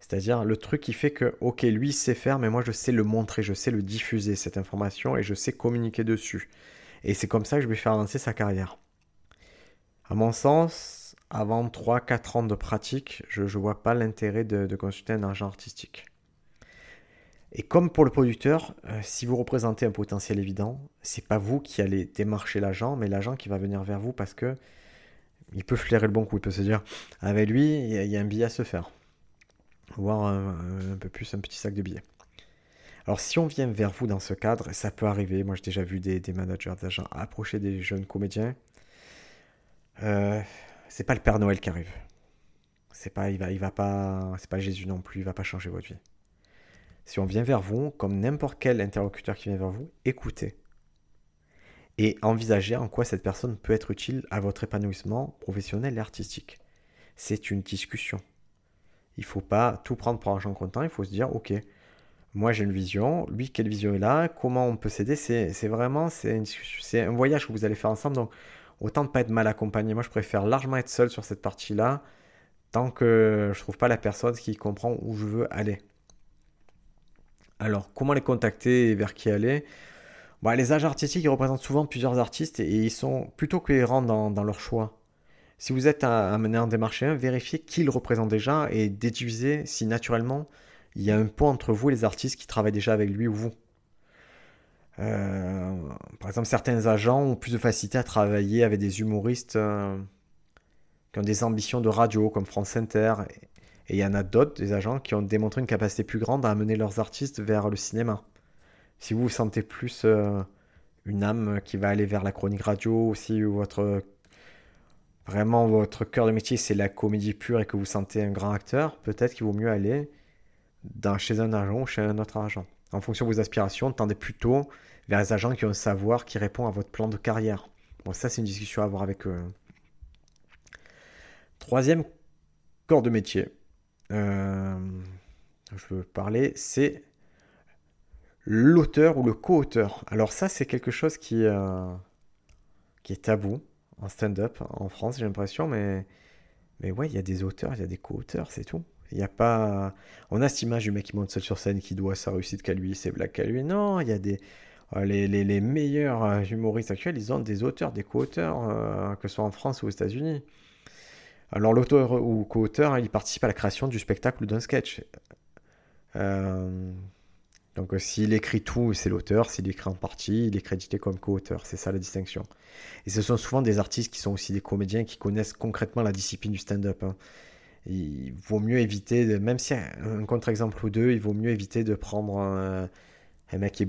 C'est-à-dire le truc qui fait que, ok, lui sait faire, mais moi je sais le montrer, je sais le diffuser, cette information, et je sais communiquer dessus. Et c'est comme ça que je vais faire avancer sa carrière. À mon sens, avant 3-4 ans de pratique, je ne vois pas l'intérêt de, consulter un agent artistique. Et comme pour le producteur, euh, si vous représentez un potentiel évident, c'est pas vous qui allez démarcher l'agent, mais l'agent qui va venir vers vous parce que il peut flairer le bon coup, il peut se dire avec lui, il y, a un billet à se faire, voire un, peu plus un petit sac de billets. Alors si on vient vers vous dans ce cadre, ça peut arriver. Moi j'ai déjà vu des, managers, des agents approcher des jeunes comédiens. Euh, c'est pas le Père Noël qui arrive. C'est pas, il va, il va pas, c'est pas Jésus non plus. Il va pas changer votre vie. Si on vient vers vous, comme n'importe quel interlocuteur qui vient vers vous, écoutez. Et envisagez en quoi cette personne peut être utile à votre épanouissement professionnel et artistique. C'est une discussion. Il faut pas tout prendre pour argent comptant, il faut se dire, ok, moi j'ai une vision, lui quelle vision il a, comment on peut s'aider, c'est vraiment c'est un voyage que vous allez faire ensemble, donc autant ne pas être mal accompagné. Moi je préfère largement être seul sur cette partie-là, tant que je trouve pas la personne qui comprend où je veux aller. Alors, comment les contacter et vers qui aller? Bah, Les agents artistiques, ils représentent souvent plusieurs artistes et, ils sont plutôt cohérents dans, dans leur choix. Si vous êtes amené à en démarcher un, vérifiez qui le représente déjà et déduisez si naturellement il y a un pont entre vous et les artistes qui travaillent déjà avec lui ou vous. Euh, par exemple, certains agents ont plus de facilité à travailler avec des humoristes euh, qui ont des ambitions de radio, comme France Inter et il y en a d'autres, des agents, qui ont démontré une capacité plus grande à amener leurs artistes vers le cinéma. Si vous vous sentez plus euh, une âme qui va aller vers la chronique radio, si votre vraiment votre cœur de métier c'est la comédie pure et que vous sentez un grand acteur, peut-être qu'il vaut mieux aller dans, chez un agent ou chez un autre agent. En fonction de vos aspirations, tendez plutôt vers les agents qui ont un savoir qui répond à votre plan de carrière. Bon, ça c'est une discussion à avoir avec eux. Troisième corps de métier, euh, je veux parler, c'est l'auteur ou le co-auteur. Alors ça, c'est quelque chose qui, euh, qui est tabou en stand-up en France, j'ai l'impression, mais, mais ouais, il y a des auteurs, il y a des co-auteurs, c'est tout. Il y a pas... On a cette image du mec qui monte seul sur scène, qui doit sa réussite qu'à lui, c'est blagues qu'à lui. Non, il y a des... Euh, les, les, les, meilleurs humoristes actuels, ils ont des auteurs, des co-auteurs, que ce soit en France ou aux États-Unis. Alors l'auteur ou co-auteur, il participe à la création du spectacle ou d'un sketch. Euh, Donc euh, s'il écrit tout, c'est l'auteur. S'il écrit en partie, il est crédité comme co-auteur. C'est ça la distinction. Et ce sont souvent des artistes qui sont aussi des comédiens qui connaissent concrètement la discipline du stand-up. Hein. Il vaut mieux éviter, de, même si un contre-exemple ou deux, il vaut mieux éviter de prendre un, mec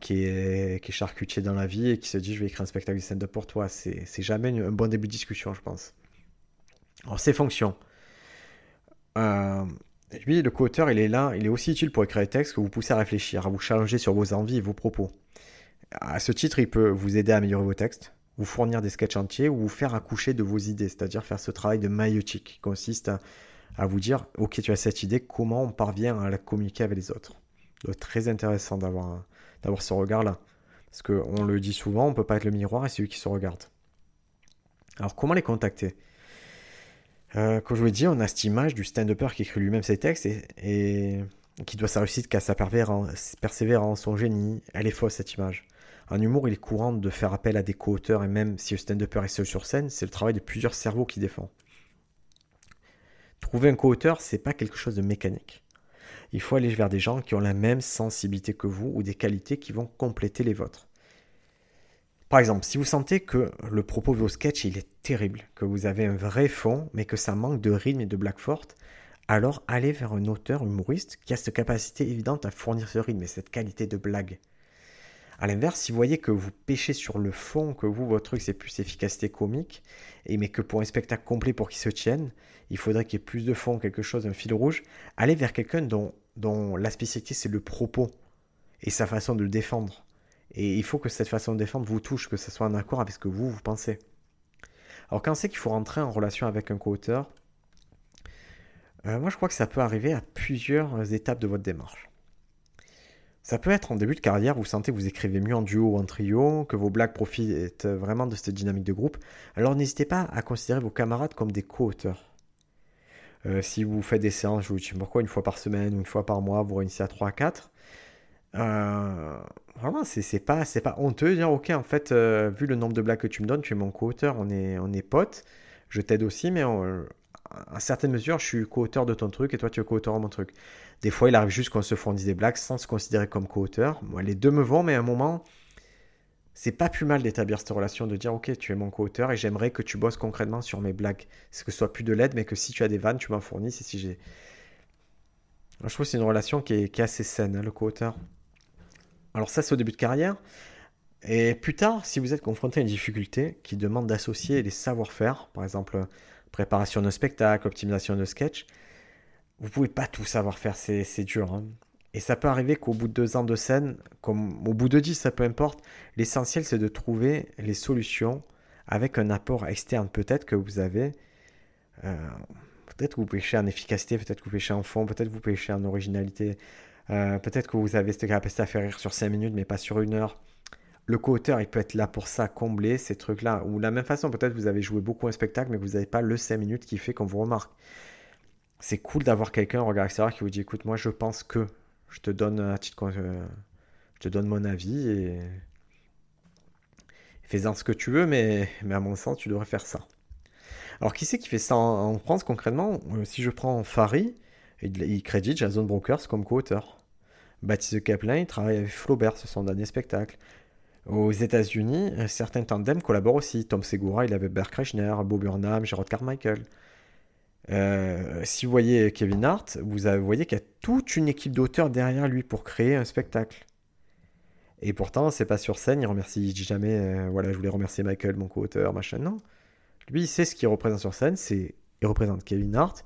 qui est, charcutier dans la vie et qui se dit je vais écrire un spectacle de stand-up pour toi. C'est jamais un bon début de discussion, je pense. Alors, ses fonctions. Euh, lui, le co-auteur, il est là, il est aussi utile pour écrire des textes que vous poussez à réfléchir, à vous challenger sur vos envies et vos propos. À ce titre, il peut vous aider à améliorer vos textes, vous fournir des sketchs entiers ou vous faire accoucher de vos idées, c'est-à-dire faire ce travail de maïotique qui consiste à, vous dire Ok, tu as cette idée, comment on parvient à la communiquer avec les autres? Très intéressant d'avoir, ce regard-là. Parce qu'on le dit souvent, on ne peut pas être le miroir et c'est lui qui se regarde. Alors, comment les contacter? Euh, comme je vous l'ai dit, on a cette image du stand-upper qui écrit lui-même ses textes et, qui doit sa réussite qu'à sa persévérance, son génie. Elle est fausse cette image. En humour, il est courant de faire appel à des co-auteurs et même si le stand-upper est seul sur scène, c'est le travail de plusieurs cerveaux qui défend. Trouver un co-auteur, c'est pas quelque chose de mécanique. Il faut aller vers des gens qui ont la même sensibilité que vous ou des qualités qui vont compléter les vôtres. Par exemple, si vous sentez que le propos de vos sketchs il est terrible, que vous avez un vrai fond, mais que ça manque de rythme et de blague forte, alors allez vers un auteur humoriste qui a cette capacité évidente à fournir ce rythme et cette qualité de blague. A l'inverse, si vous voyez que vous pêchez sur le fond, que vous, votre truc, c'est plus efficacité comique, et mais que pour un spectacle complet, pour qu'il se tienne, il faudrait qu'il y ait plus de fond, quelque chose, un fil rouge, allez vers quelqu'un dont, dont la spécialité, c'est le propos et sa façon de le défendre. Et il faut que cette façon de défendre vous touche, que ce soit en accord avec ce que vous, vous pensez. Alors quand c'est qu'il faut rentrer en relation avec un co-auteur, euh, moi je crois que ça peut arriver à plusieurs étapes de votre démarche. Ça peut être en début de carrière, vous sentez que vous écrivez mieux en duo ou en trio, que vos blagues profitent vraiment de cette dynamique de groupe. Alors n'hésitez pas à considérer vos camarades comme des co-auteurs. Euh, si vous faites des séances, je vous dis pourquoi une fois par semaine ou une fois par mois, vous réunissez à 3 à 4. Euh, vraiment, c'est pas, pas honteux de dire, ok, en fait, euh, vu le nombre de blagues que tu me donnes, tu es mon co-auteur, on est, on est potes, je t'aide aussi, mais à certaines mesures, je suis co-auteur de ton truc et toi, tu es co-auteur de mon truc. Des fois, il arrive juste qu'on se fournisse des blagues sans se considérer comme co-auteur. Moi, les deux me vont, mais à un moment, c'est pas plus mal d'établir cette relation, de dire, ok, tu es mon co-auteur et j'aimerais que tu bosses concrètement sur mes blagues. C'est que ce soit plus de l'aide, mais que si tu as des vannes, tu m'en fournisses. Je trouve que c'est une relation qui est, assez saine, hein, le co-auteur. Alors ça, c'est au début de carrière. Et plus tard, si vous êtes confronté à une difficulté qui demande d'associer les savoir-faire, par exemple préparation de spectacle, optimisation de sketch, vous pouvez pas tout savoir faire, c'est dur. Hein. Et ça peut arriver qu'au bout de deux ans de scène, comme au bout de dix, ça peu importe, l'essentiel c'est de trouver les solutions avec un apport externe. Peut-être que vous avez... Euh, peut-être que vous pêchez en efficacité, peut-être que vous pêchez en fond, peut-être que vous pêchez en originalité, euh, peut-être que vous avez cette capacité à faire rire sur 5 minutes, mais pas sur une heure. Le co-auteur, il peut être là pour ça, combler ces trucs-là. Ou de la même façon, peut-être vous avez joué beaucoup un spectacle, mais vous n'avez pas le 5 minutes qui fait qu'on vous remarque. C'est cool d'avoir quelqu'un, un regard extérieur, qui vous dit écoute, moi je pense que je te donne à titre, euh, je donne mon avis fais-en ce que tu veux, mais, à mon sens, tu devrais faire ça. Alors, qui c'est qui fait ça en, France concrètement? Euh, Si je prends Fari, il, il crédite Jason Brokers comme co-auteur. Baptiste Kaplan, il travaille avec Flaubert sur son dernier spectacle. Aux États-Unis, certains tandems collaborent aussi. Tom Segura, il avait Bert Bob Burnham, Gerard Carmichael. Euh, si vous voyez Kevin Hart, vous voyez qu'il y a toute une équipe d'auteurs derrière lui pour créer un spectacle. Et pourtant, c'est pas sur scène, il remercie, dit jamais, euh, voilà, je voulais remercier Michael, mon co-auteur, machin. Non. Lui, il sait ce qu'il représente sur scène, c'est, il représente Kevin Hart.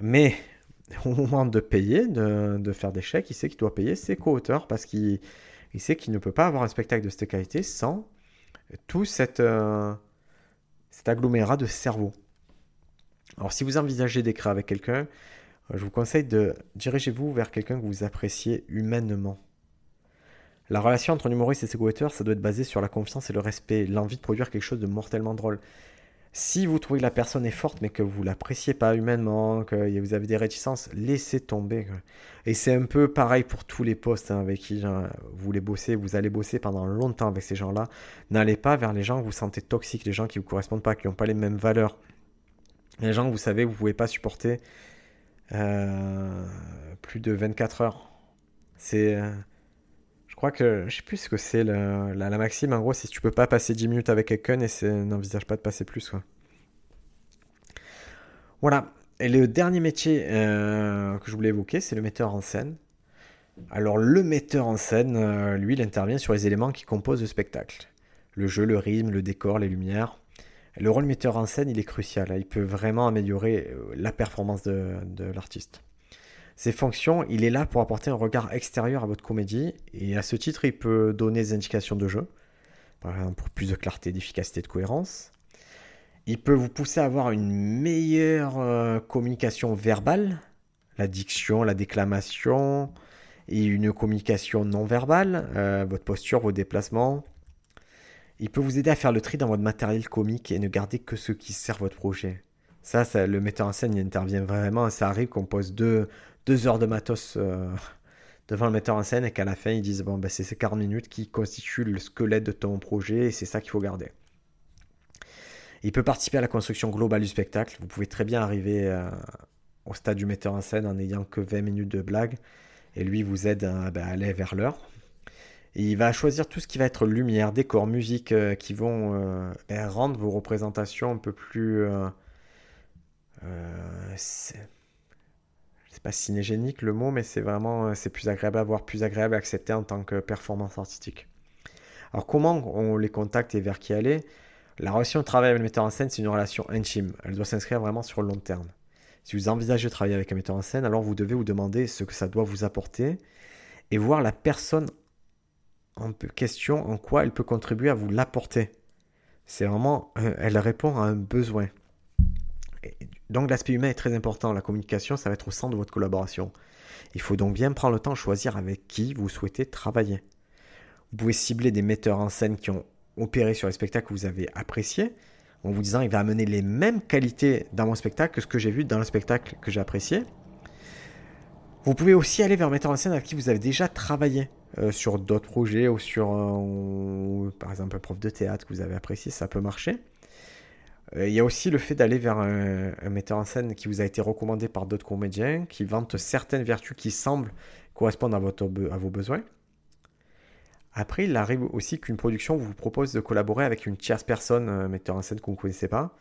Mais au moment de payer, de, faire des chèques, il sait qu'il doit payer ses co-auteurs parce qu'il sait qu'il ne peut pas avoir un spectacle de cette qualité sans tout euh, cet agglomérat de cerveau. Alors si vous envisagez d'écrire avec quelqu'un, je vous conseille de dirigez-vous vers quelqu'un que vous appréciez humainement. La relation entre humoriste et ses ça doit être basé sur la confiance et le respect, l'envie de produire quelque chose de mortellement drôle. Si vous trouvez que la personne est forte mais que vous l'appréciez pas humainement, que vous avez des réticences, laissez tomber. Et c'est un peu pareil pour tous les postes hein, avec qui vous voulez bosser, vous allez bosser pendant longtemps avec ces gens-là. N'allez pas vers les gens que vous sentez toxiques, les gens qui ne vous correspondent pas, qui n'ont pas les mêmes valeurs. Les gens vous savez vous ne pouvez pas supporter euh, plus de 24 heures. C'est... Euh, Je crois que je sais plus ce que c'est la, maxime. En gros, si tu peux pas passer 10 minutes avec quelqu'un et n'envisage pas de passer plus. Voilà. Et le dernier métier euh, que je voulais évoquer, c'est le metteur en scène. Alors le metteur en scène, lui, il intervient sur les éléments qui composent le spectacle. Le jeu, le rythme, le décor, les lumières. Le rôle metteur en scène, il est crucial. Il peut vraiment améliorer euh, la performance de, de l'artiste. Ses fonctions, il est là pour apporter un regard extérieur à votre comédie et à ce titre, il peut donner des indications de jeu, par exemple pour plus de clarté, d'efficacité, de cohérence. Il peut vous pousser à avoir une meilleure euh, communication verbale, la diction, la déclamation et une communication non verbale, euh, votre posture, vos déplacements. Il peut vous aider à faire le tri dans votre matériel comique et ne garder que ce qui sert votre projet. Ça, le metteur en scène intervient vraiment. Ça arrive qu'on pose deux, deux heures de matos euh, devant le metteur en scène et qu'à la fin ils disent bon ben c'est ces 40 minutes qui constituent le squelette de ton projet et c'est ça qu'il faut garder. Il peut participer à la construction globale du spectacle. Vous pouvez très bien arriver euh, au stade du metteur en scène en n'ayant que 20 minutes de blague et lui vous aide à, ben, aller vers l'heure. Il va choisir tout ce qui va être lumière, décor, musique euh, qui vont ben, rendre vos représentations un peu plus c'est pas cinégénique le mot, mais c'est vraiment euh, c'est plus agréable à voir, plus agréable à accepter en tant que performance artistique. Alors comment on les contacte et vers qui aller? La relation de travail avec le metteur en scène, c'est une relation intime. Elle doit s'inscrire vraiment sur le long terme. Si vous envisagez de travailler avec un metteur en scène, alors vous devez vous demander ce que ça doit vous apporter et voir la personne en question en quoi elle peut contribuer à vous l'apporter. C'est vraiment, euh, elle répond à un besoin. Donc l'aspect humain est très important. La communication, ça va être au centre de votre collaboration. Il faut donc bien prendre le temps de choisir avec qui vous souhaitez travailler. Vous pouvez cibler des metteurs en scène qui ont opéré sur les spectacles que vous avez appréciés, en vous disant il va amener les mêmes qualités dans mon spectacle que ce que j'ai vu dans le spectacle que j'ai apprécié. Vous pouvez aussi aller vers un metteur en scène avec qui vous avez déjà travaillé euh, sur d'autres projets ou sur, par exemple, un prof de théâtre que vous avez apprécié, ça peut marcher. Euh, il y a aussi le fait d'aller vers un, metteur en scène qui vous a été recommandé par d'autres comédiens, qui vante certaines vertus qui semblent correspondre à, votre, à vos besoins. Après, il arrive aussi qu'une production vous propose de collaborer avec une tierce personne, un metteur en scène que vous ne connaissez pas.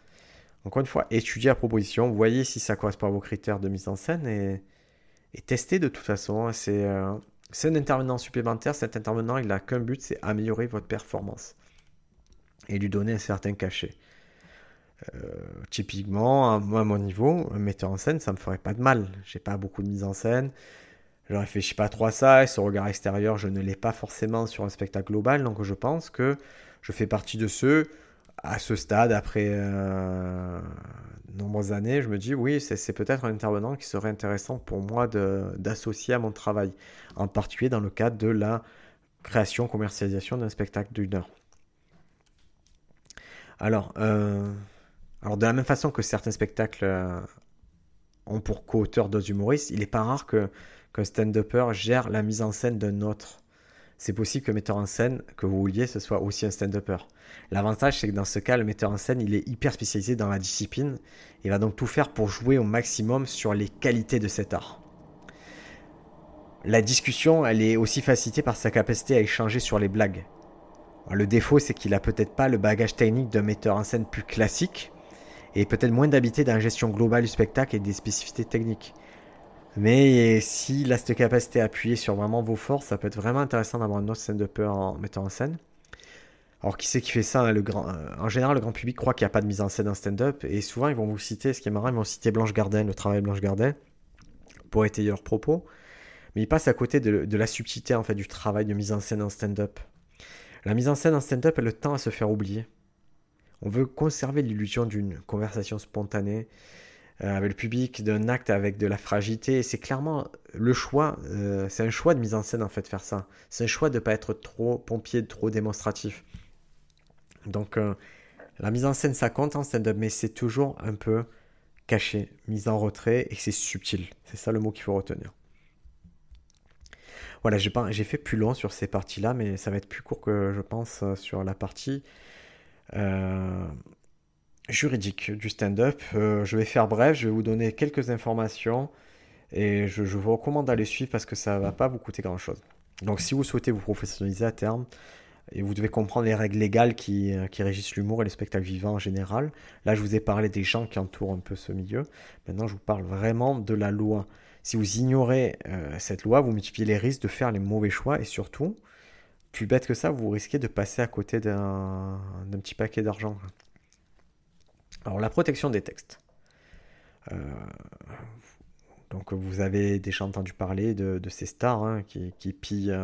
Encore une fois, étudiez la proposition, voyez si ça correspond à vos critères de mise en scène et, testez de toute façon. Euh, c'est un intervenant supplémentaire. Cet intervenant, il n'a qu'un but, c'est améliorer votre performance et lui donner un certain cachet. Euh, typiquement, à, mon niveau, un metteur en scène, ça me ferait pas de mal. J'ai pas beaucoup de mise en scène. Je réfléchis pas trop à ça. Et ce regard extérieur, je ne l'ai pas forcément sur un spectacle global. Donc je pense que je fais partie de ceux, à ce stade, après euh, nombreuses années, je me dis oui, c'est peut-être un intervenant qui serait intéressant pour moi d'associer à mon travail. En particulier dans le cadre de la création, commercialisation d'un spectacle d'une heure. Alors, euh, alors de la même façon que certains spectacles euh, ont pour co-auteur d'autres humoristes, il n'est pas rare que qu'un stand-upper gère la mise en scène d'un autre. C'est possible que le metteur en scène que vous vouliez, ce soit aussi un stand-upper. L'avantage, c'est que dans ce cas, le metteur en scène, il est hyper spécialisé dans la discipline. Il va donc tout faire pour jouer au maximum sur les qualités de cet art. La discussion, elle est aussi facilitée par sa capacité à échanger sur les blagues. le défaut, c'est qu'il a peut-être pas le bagage technique d'un metteur en scène plus classique, et peut-être moins d'habiter dans la gestion globale du spectacle et des spécificités techniques. Mais s'il a cette capacité à appuyer sur vraiment vos forces, ça peut être vraiment intéressant d'avoir une autre scène de peur en mettant en scène. Alors qui c'est qui fait ça le grand... En général, le grand public croit qu'il n'y a pas de mise en scène en stand-up, et souvent ils vont vous citer, ce qui est marrant, ils vont citer Blanche Gardin, le travail de Blanche Gardin, pour étayer leurs propos. Mais ils passent à côté de, la subtilité en fait du travail de mise en scène en stand-up. La mise en scène en stand-up, elle le temps à se faire oublier. On veut conserver l'illusion d'une conversation spontanée euh, avec le public, d'un acte avec de la fragilité. C'est clairement le choix, euh, c'est un choix de mise en scène en fait, faire ça. C'est un choix de ne pas être trop pompier, trop démonstratif. Donc euh, la mise en scène ça compte en stand-up, mais c'est toujours un peu caché, mise en retrait et c'est subtil. C'est ça le mot qu'il faut retenir. Voilà, j'ai fait plus long sur ces parties-là, mais ça va être plus court que je pense sur la partie euh, juridique du stand-up. Euh, je vais faire bref, je vais vous donner quelques informations et je, vous recommande d'aller suivre parce que ça va pas vous coûter grand-chose. Donc si vous souhaitez vous professionnaliser à terme, et vous devez comprendre les règles légales qui, euh, qui régissent l'humour et le spectacle vivant en général. Là, je vous ai parlé des gens qui entourent un peu ce milieu. Maintenant, je vous parle vraiment de la loi. Si vous ignorez euh, cette loi, vous multipliez les risques de faire les mauvais choix et surtout, plus bête que ça, vous risquez de passer à côté d'un petit paquet d'argent. Alors, la protection des textes. Euh, donc, vous avez déjà entendu parler de, ces stars hein, qui, pillent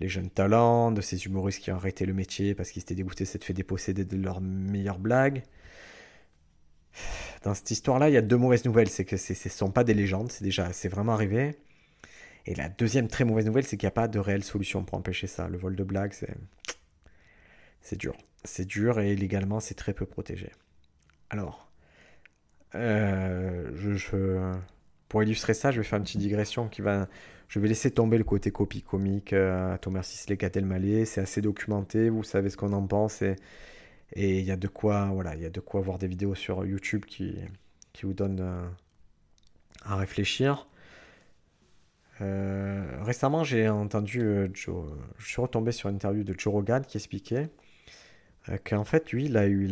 les jeunes talents, de ces humoristes qui ont arrêté le métier parce qu'ils étaient dégoûtés, s'être fait déposséder de leurs meilleures blagues. Dans cette histoire-là, il y a deux mauvaises nouvelles. C'est que ce ne sont pas des légendes, c'est déjà, c'est vraiment arrivé. Et la deuxième très mauvaise nouvelle, c'est qu'il n'y a pas de réelle solution pour empêcher ça. Le vol de blagues, c'est, c'est dur. C'est dur et légalement, c'est très peu protégé. Alors, euh, pour illustrer ça, je vais faire une petite digression qui va je vais laisser tomber le côté copie comique euh, Thomas Sisley, Catel Malé. C'est assez documenté, vous savez ce qu'on en pense. Et il y a de quoi, voir des vidéos sur YouTube qui, vous donnent euh, à réfléchir. Récemment, j'ai entendu, Joe, je suis retombé sur une interview de Joe Rogan qui expliquait qu'en fait, lui, il a eu,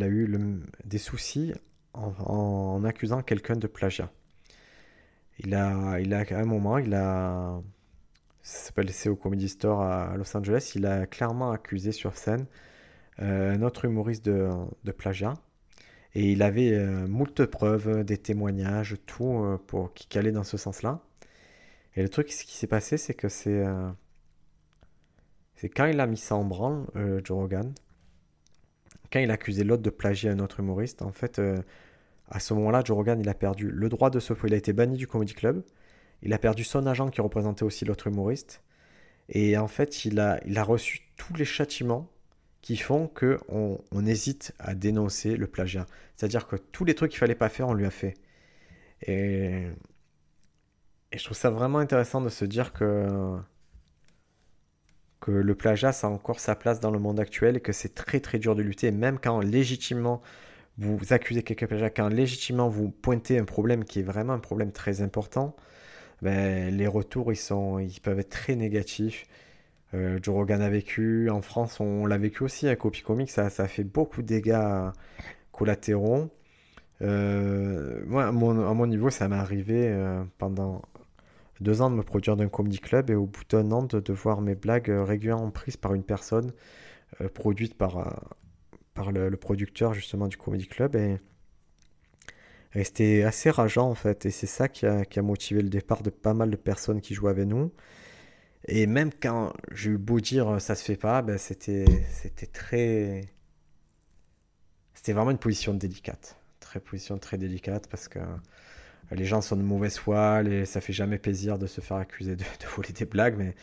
des soucis en, accusant quelqu'un de plagiat. Il a, à un moment, il a, ça s'appelle CO Comedy Store à Los Angeles, il a clairement accusé sur scène euh, un autre humoriste de, plagiat. Et il avait euh, moult preuves, des témoignages, tout euh, pour qui allait dans ce sens-là. Et le truc, ce qui s'est passé, c'est que c'est c'est quand il a mis ça en branle, Joe Rogan, quand il a accusé l'autre de plagier un autre humoriste, en fait, à ce moment-là, Joe Rogan, il a perdu le droit de se... Il a été banni du Comedy Club. Il a perdu son agent qui représentait aussi l'autre humoriste. Et en fait, il a, il a reçu tous les châtiments qui font qu'on on hésite à dénoncer le plagiat. C'est-à-dire que tous les trucs qu'il fallait pas faire, on lui a fait. Et, et je trouve ça vraiment intéressant de se dire que, que le plagiat, ça a encore sa place dans le monde actuel et que c'est très très dur de lutter. même quand légitimement vous accusez quelqu'un de quand légitimement vous pointez un problème qui est vraiment un problème très important, ben, les retours ils, sont, ils peuvent être très négatifs. Euh, Joe Rogan a vécu, en France on l'a vécu aussi avec Copy Comics, ça, ça fait beaucoup de dégâts collatéraux. Euh, moi, à mon, niveau, ça m'est arrivé euh, pendant deux ans de me produire d'un comedy club et au bout d'un an de, voir mes blagues régulièrement prises par une personne produite par par le, producteur justement du Comedy Club. Et, c'était assez rageant en fait. Et c'est ça qui a, qui a, motivé le départ de pas mal de personnes qui jouaient avec nous. Et même quand j'ai eu beau dire ça se fait pas ben c'était c'était très c'était vraiment une position délicate. Très position très délicate parce que les gens sont de mauvaise foi et ça fait jamais plaisir de se faire accuser de, voler des blagues mais,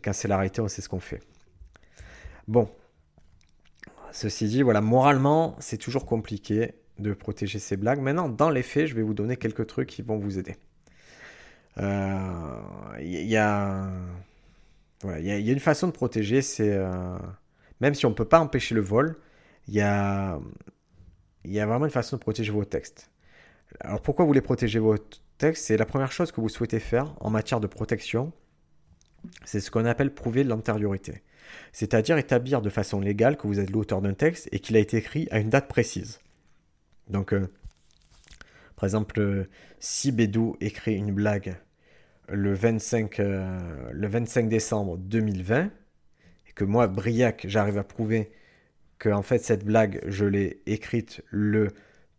quand c'est la réalité on sait ce qu'on fait bon Ceci dit, voilà, moralement, c'est toujours compliqué de protéger ces blagues. Maintenant, dans les faits, je vais vous donner quelques trucs qui vont vous aider. Il euh, y, a, y, a, une façon de protéger, c'est euh, même si on ne peut pas empêcher le vol, il y a, y a vraiment une façon de protéger vos textes. Alors pourquoi vous voulez protéger vos textes? C'est la première chose que vous souhaitez faire en matière de protection. C'est ce qu'on appelle prouver l'antériorité c'est-à-dire établir de façon légale que vous êtes l'auteur d'un texte et qu'il a été écrit à une date précise. Donc, euh, par exemple, euh, si Bédou écrit une blague le 25, euh, le 25 décembre 2020, et que moi, Briac, j'arrive à prouver que en fait cette blague, je l'ai écrite le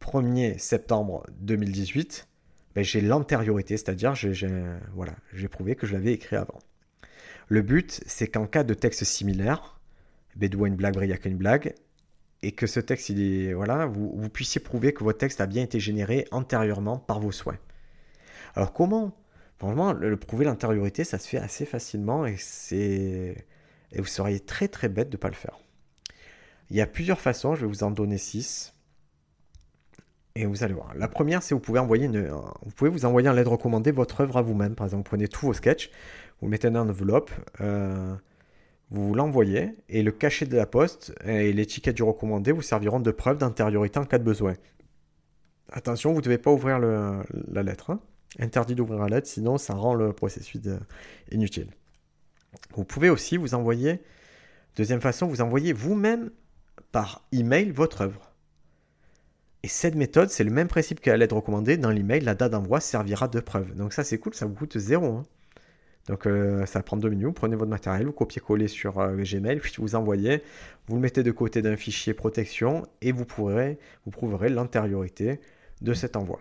1er septembre 2018, ben, j'ai l'antériorité, c'est-à-dire j'ai voilà, prouvé que je l'avais écrit avant. Le but, c'est qu'en cas de texte similaire, Bédouin une blague, Briac une blague, et que ce texte, il voilà, vous, puissiez prouver que votre texte a bien été généré antérieurement par vos souhaits. Alors comment Franchement, le, prouver l'antériorité, ça se fait assez facilement et et vous seriez très très bête de ne pas le faire. Il y a plusieurs façons, je vais vous en donner six. Et vous allez voir. La première, c'est vous pouvez envoyer vous pouvez vous envoyer en lettre recommandée votre œuvre à vous-même. Par exemple, vous prenez tous vos sketchs, vous mettez une enveloppe, euh, vous l'envoyez, et le cachet de la poste et l'étiquette du recommandé vous serviront de preuve d'antériorité en cas de besoin. Attention, vous ne devez pas ouvrir la lettre. Hein. Interdit d'ouvrir la lettre, sinon ça rend le processus inutile. Vous pouvez aussi vous envoyer, deuxième façon, vous envoyez vous-même par email votre œuvre. Et cette méthode, c'est le même principe qu'à l'aide recommandée. Dans l'email, la date d'envoi servira de preuve. Donc ça, c'est cool, ça vous coûte zéro. Hein. Donc euh, ça prend deux minutes, vous prenez votre matériel, vous copiez-coller sur euh, Gmail, puis vous envoyez, vous le mettez de côté d'un fichier protection et vous prouverez l'antériorité de cet envoi.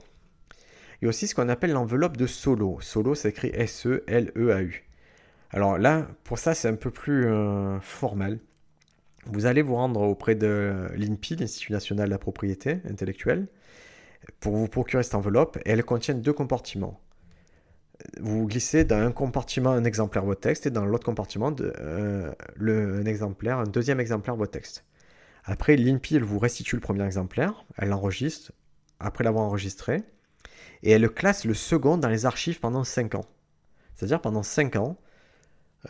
Il y a aussi ce qu'on appelle l'enveloppe de solo. Solo, c'est écrit S-E-L-E-A-U. Alors là, pour ça, c'est un peu plus euh, formel. Vous allez vous rendre auprès de l'INPI, l'Institut national de la propriété intellectuelle, pour vous procurer cette enveloppe elle contient deux compartiments vous glissez dans un compartiment un exemplaire de votre texte et dans l'autre compartiment euh, un exemplaire, un deuxième exemplaire de votre texte. Après, l'INPI vous restitue le premier exemplaire, elle l'enregistre, après l'avoir enregistré, et elle classe le second dans les archives pendant 5 ans. C'est-à-dire pendant 5 ans,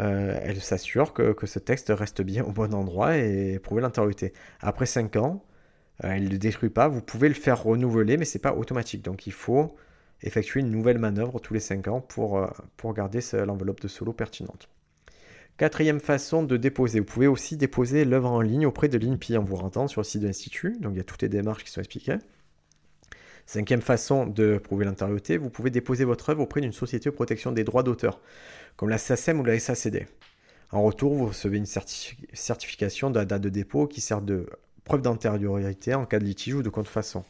euh, elle s'assure que, ce texte reste bien au bon endroit et prouver l'antériorité. Après 5 ans, euh, elle ne le détruit pas, vous pouvez le faire renouveler, mais ce n'est pas automatique. Donc il faut effectuer une nouvelle manœuvre tous les 5 ans pour, euh, garder l'enveloppe de solo pertinente. Quatrième façon de déposer. Vous pouvez aussi déposer l'œuvre en ligne auprès de l'INPI en vous rendant sur le site de l'Institut. Donc il y a toutes les démarches qui sont expliquées. Cinquième façon de prouver l'antériorité, vous pouvez déposer votre œuvre auprès d'une société de protection des droits d'auteur, comme la SACEM ou la SACD. En retour, vous recevez une certification de la date de dépôt qui sert de preuve d'antériorité en cas de litige ou de contrefaçon.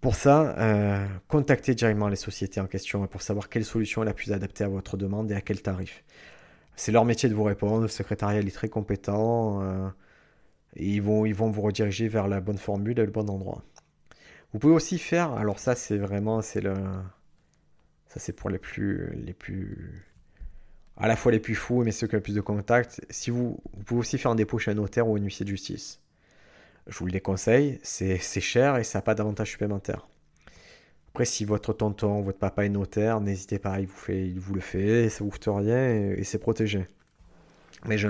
Pour ça, euh, contactez directement les sociétés en question pour savoir quelle solution est la plus adaptée à votre demande et à quel tarif. C'est leur métier de vous répondre, le secrétariat est très compétent, euh, et ils vont, ils vont vous rediriger vers la bonne formule et le bon endroit. Vous pouvez aussi faire, alors ça c'est vraiment, c'est le, ça c'est pour les plus, les plus, à la fois les plus fous mais ceux qui ont le plus de contacts. Si vous, vous pouvez aussi faire un dépôt chez un notaire ou un huissier de justice je vous le déconseille, c'est cher et ça n'a pas d'avantage supplémentaire. Après, si votre tonton, votre papa est notaire, n'hésitez pas, il vous, fait, il vous le fait, ça vous coûte rien et, c'est protégé. Mais je,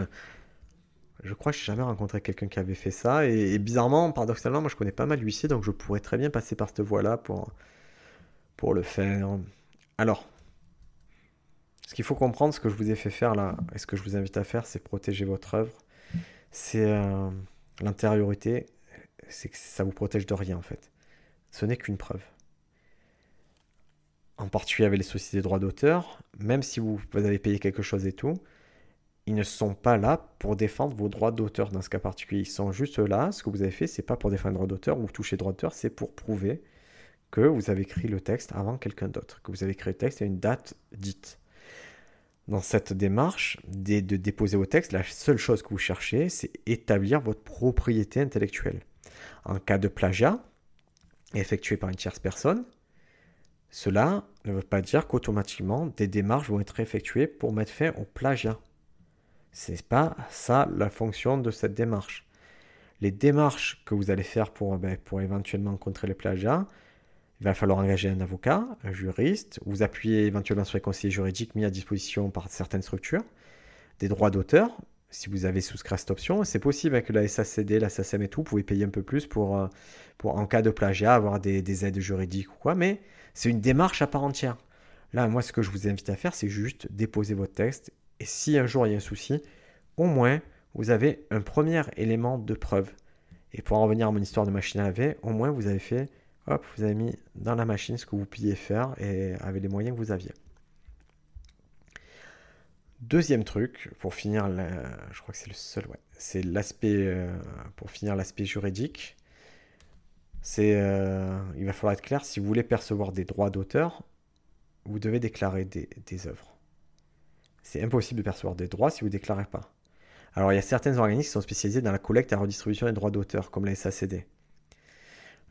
je crois que j'ai jamais rencontré quelqu'un qui avait fait ça. Et, bizarrement, paradoxalement, moi je connais pas mal l'huissier, donc je pourrais très bien passer par cette voie-là pour, pour le faire. Alors, ce qu'il faut comprendre, ce que je vous ai fait faire là, et ce que je vous invite à faire, c'est protéger votre œuvre. C'est. Euh, L'intériorité, c'est que ça vous protège de rien en fait. Ce n'est qu'une preuve. En particulier avec les sociétés de droits d'auteur, même si vous, avez payé quelque chose et tout, ils ne sont pas là pour défendre vos droits d'auteur dans ce cas particulier. Ils sont juste là. Ce que vous avez fait, c'est pas pour défendre droit d'auteur ou toucher droit d'auteur, c'est pour prouver que vous avez écrit le texte avant quelqu'un d'autre, que vous avez écrit le texte à une date dite dans cette démarche de, déposer vos textes, la seule chose que vous cherchez, c'est établir votre propriété intellectuelle. En cas de plagiat, effectué par une tierce personne, cela ne veut pas dire qu'automatiquement des démarches vont être effectuées pour mettre fin au plagiat. Ce n'est pas ça la fonction de cette démarche. Les démarches que vous allez faire pour, ben, pour éventuellement contrer les plagiats, il va falloir engager un avocat, un juriste, vous appuyer éventuellement sur les conseillers juridiques mis à disposition par certaines structures, des droits d'auteur, si vous avez souscrit à cette option. C'est possible avec la SACD, la SACM et tout, vous pouvez payer un peu plus pour, euh, pour en cas de plagiat, avoir des, aides juridiques ou quoi, mais c'est une démarche à part entière. Là, moi, ce que je vous invite à faire, c'est juste déposer votre texte, et si un jour il y a un souci, au moins, vous avez un premier élément de preuve. Et pour en revenir à mon histoire de machine à laver, au moins vous avez fait hop, vous avez mis dans la machine ce que vous pouviez faire et avec les moyens que vous aviez. Deuxième truc, pour finir, je crois que c'est le seul, c'est l'aspect, euh, pour finir l'aspect juridique. C'est, euh, il va falloir être clair, si vous voulez percevoir des droits d'auteur, vous devez déclarer des, des œuvres. C'est impossible de percevoir des droits si vous ne déclarez pas. Alors il y a certains organismes qui sont spécialisés dans la collecte et la redistribution des droits d'auteur, comme la SACD.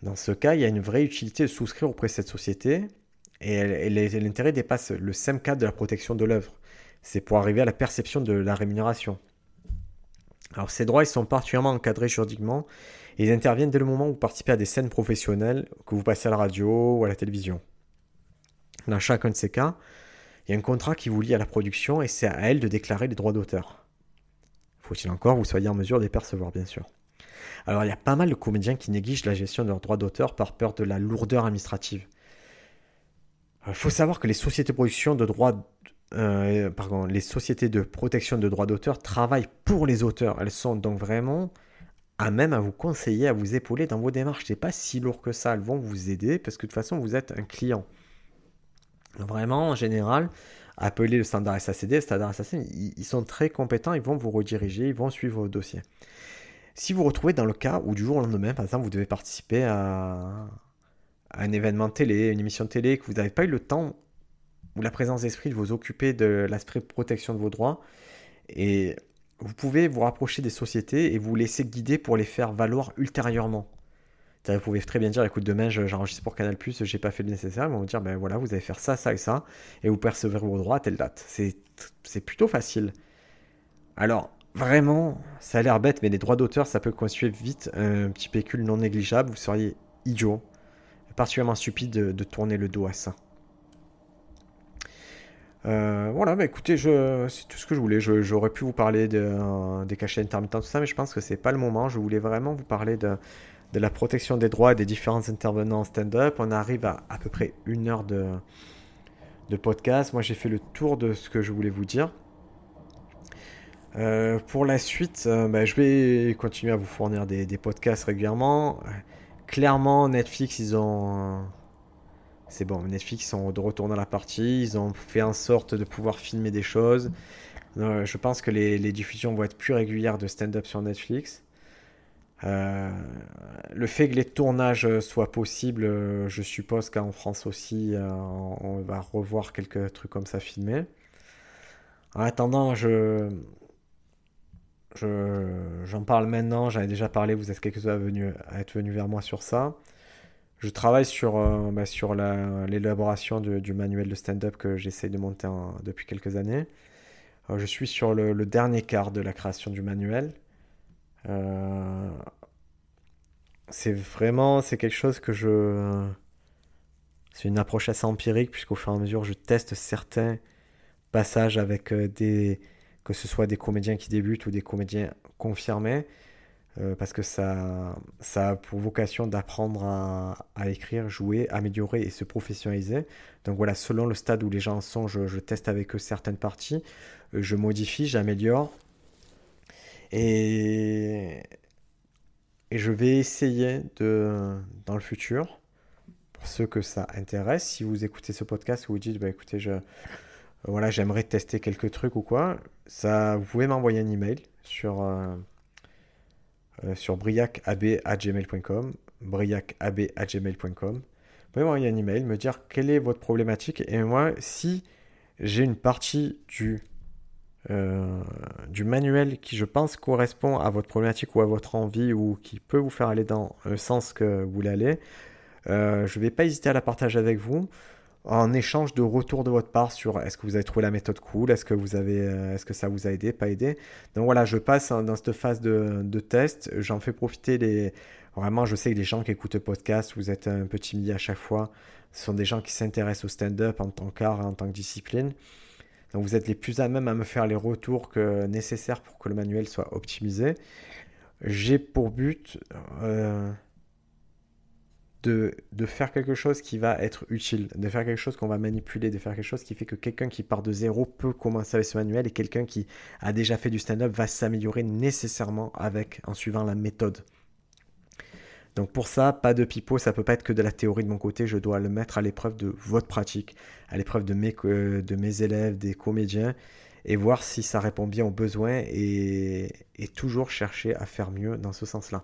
Dans ce cas, il y a une vraie utilité de souscrire auprès de cette société et l'intérêt dépasse le simple cadre de la protection de l'œuvre. C'est pour arriver à la perception de la rémunération. Alors ces droits ils sont particulièrement encadrés juridiquement et ils interviennent dès le moment où vous participez à des scènes professionnelles, que vous passez à la radio ou à la télévision. Dans chacun de ces cas, il y a un contrat qui vous lie à la production et c'est à elle de déclarer les droits d'auteur. Faut-il encore que vous soyez en mesure de les percevoir, bien sûr. Alors il y a pas mal de comédiens qui négligent la gestion de leurs droits d'auteur par peur de la lourdeur administrative. Il faut savoir que euh, les sociétés de protection de droits d'auteur travaillent pour les auteurs. Elles sont donc vraiment à même à vous conseiller, à vous épauler dans vos démarches. C'est pas si lourd que ça. Elles vont vous aider parce que de toute façon, vous êtes un client. Vraiment, en général, appelez le standard SACD. Le standard SACD, ils, sont très compétents. Ils vont vous rediriger, ils vont suivre vos dossiers. Si vous vous retrouvez dans le cas où du jour au lendemain, par exemple, vous devez participer à, un événement télé, une émission télé, que vous n'avez pas eu le temps ou la présence d'esprit de vous occuper de l'aspect protection de vos droits, et vous pouvez vous rapprocher des sociétés et vous laisser guider pour les faire valoir ultérieurement. Vous pouvez très bien dire, écoute, demain j'enregistre pour Canal+, j'ai pas fait le nécessaire, ils vont vous dire, ben voilà, vous allez faire ça, ça et ça, et vous percevrez vos droits à telle date. C'est plutôt facile. Alors, vraiment, ça a l'air bête, mais les droits d'auteur, ça peut constituer vite un petit pécule non négligeable, vous seriez idiot, particulièrement stupide de tourner le dos à ça. Euh, voilà, bah écoutez, c'est tout ce que je voulais. J'aurais pu vous parler de, des cachets intermittents, tout ça, mais je pense que c'est pas le moment. Je voulais vraiment vous parler de, de la protection des droits des différents intervenants en stand-up. On arrive à à peu près une heure de, de podcast. Moi, j'ai fait le tour de ce que je voulais vous dire. Euh, pour la suite, euh, bah, je vais continuer à vous fournir des, podcasts régulièrement. Clairement, Netflix, ils ont c'est bon, Netflix sont de retour dans la partie, ils ont fait en sorte de pouvoir filmer des choses. Euh, je pense que les, diffusions vont être plus régulières de stand-up sur Netflix. Le fait que les tournages soient possibles, je suppose qu'en France aussi, on va revoir quelques trucs comme ça filmés. En attendant, je, j'en parle maintenant, j'en ai déjà parlé, vous êtes quelques-uns à, à être venus vers moi sur ça. Je travaille sur, euh, bah, l'élaboration du, manuel de stand-up que j'essaye de monter depuis quelques années. Euh, je suis sur le, dernier quart de la création du manuel. Euh, c'est vraiment c'est quelque chose que je c'est une approche assez empirique puisqu'au fur et à mesure je teste certains passages avec des que ce soit des comédiens qui débutent ou des comédiens confirmés euh, parce que ça, ça a pour vocation d'apprendre à, écrire, jouer, améliorer et se professionnaliser. Donc voilà, selon le stade où les gens sont, je, teste avec eux certaines parties, euh, je modifie, j'améliore. Et, et je vais essayer de, dans le futur, pour ceux que ça intéresse, si vous écoutez ce podcast et vous dites, bah, écoutez, je, voilà, j'aimerais tester quelques trucs ou quoi, ça, vous pouvez m'envoyer un email sur... Euh, euh, sur briacab.gmail.com briacab.gmail.com Vous pouvez m'envoyer un email, me dire quelle est votre problématique et moi, si j'ai une partie du, euh, du manuel qui, je pense, correspond à votre problématique ou à votre envie ou qui peut vous faire aller dans le sens que vous voulez aller, euh, je ne vais pas hésiter à la partager avec vous en échange de retour de votre part sur est-ce que vous avez trouvé la méthode cool, est-ce que vous avez, euh, est-ce que ça vous a aidé, pas aidé. Donc voilà, je passe dans cette phase de, test, j'en fais profiter les. Vraiment, je sais que les gens qui écoutent le podcast, vous êtes un peu timide à chaque fois. Ce sont des gens qui s'intéressent au stand-up en tant qu'art, en tant que discipline. Donc vous êtes les plus à même à me faire les retours que nécessaires pour que le manuel soit optimisé. J'ai pour but euh, de, faire quelque chose qui va être utile, de faire quelque chose qu'on va manipuler, de faire quelque chose qui fait que quelqu'un qui part de zéro peut commencer avec ce manuel et quelqu'un qui a déjà fait du stand-up va s'améliorer nécessairement avec en suivant la méthode. Donc pour ça, pas de pipeau, ça peut pas être que de la théorie de mon côté, je dois le mettre à l'épreuve de votre pratique, à l'épreuve de mes, de mes élèves, des comédiens, et voir si ça répond bien aux besoins et toujours chercher à faire mieux dans ce sens-là.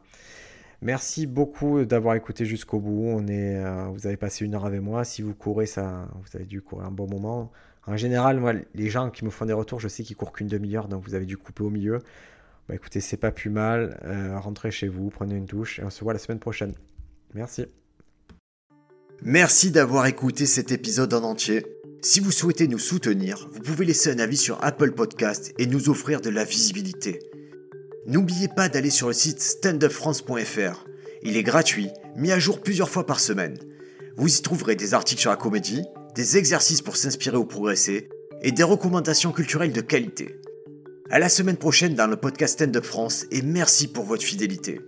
Merci beaucoup d'avoir écouté jusqu'au bout. On euh, vous avez passé une heure avec moi. Si vous courez, ça, vous avez dû courir un bon moment. En général, moi, les gens qui me font des retours, je sais qu'ils courent qu'une demi-heure, donc vous avez dû couper au milieu. Bah écoutez, c'est pas plus mal. Euh, rentrez chez vous, prenez une douche et on se voit la semaine prochaine. Merci. Merci d'avoir écouté cet épisode en entier. Si vous souhaitez nous soutenir, vous pouvez laisser un avis sur Apple Podcast et nous offrir de la visibilité. N'oubliez pas d'aller sur le site standupfrance.fr. Il est gratuit, mis à jour plusieurs fois par semaine. Vous y trouverez des articles sur la comédie, des exercices pour s'inspirer ou progresser, et des recommandations culturelles de qualité. À la semaine prochaine dans le podcast Stand Up France et merci pour votre fidélité.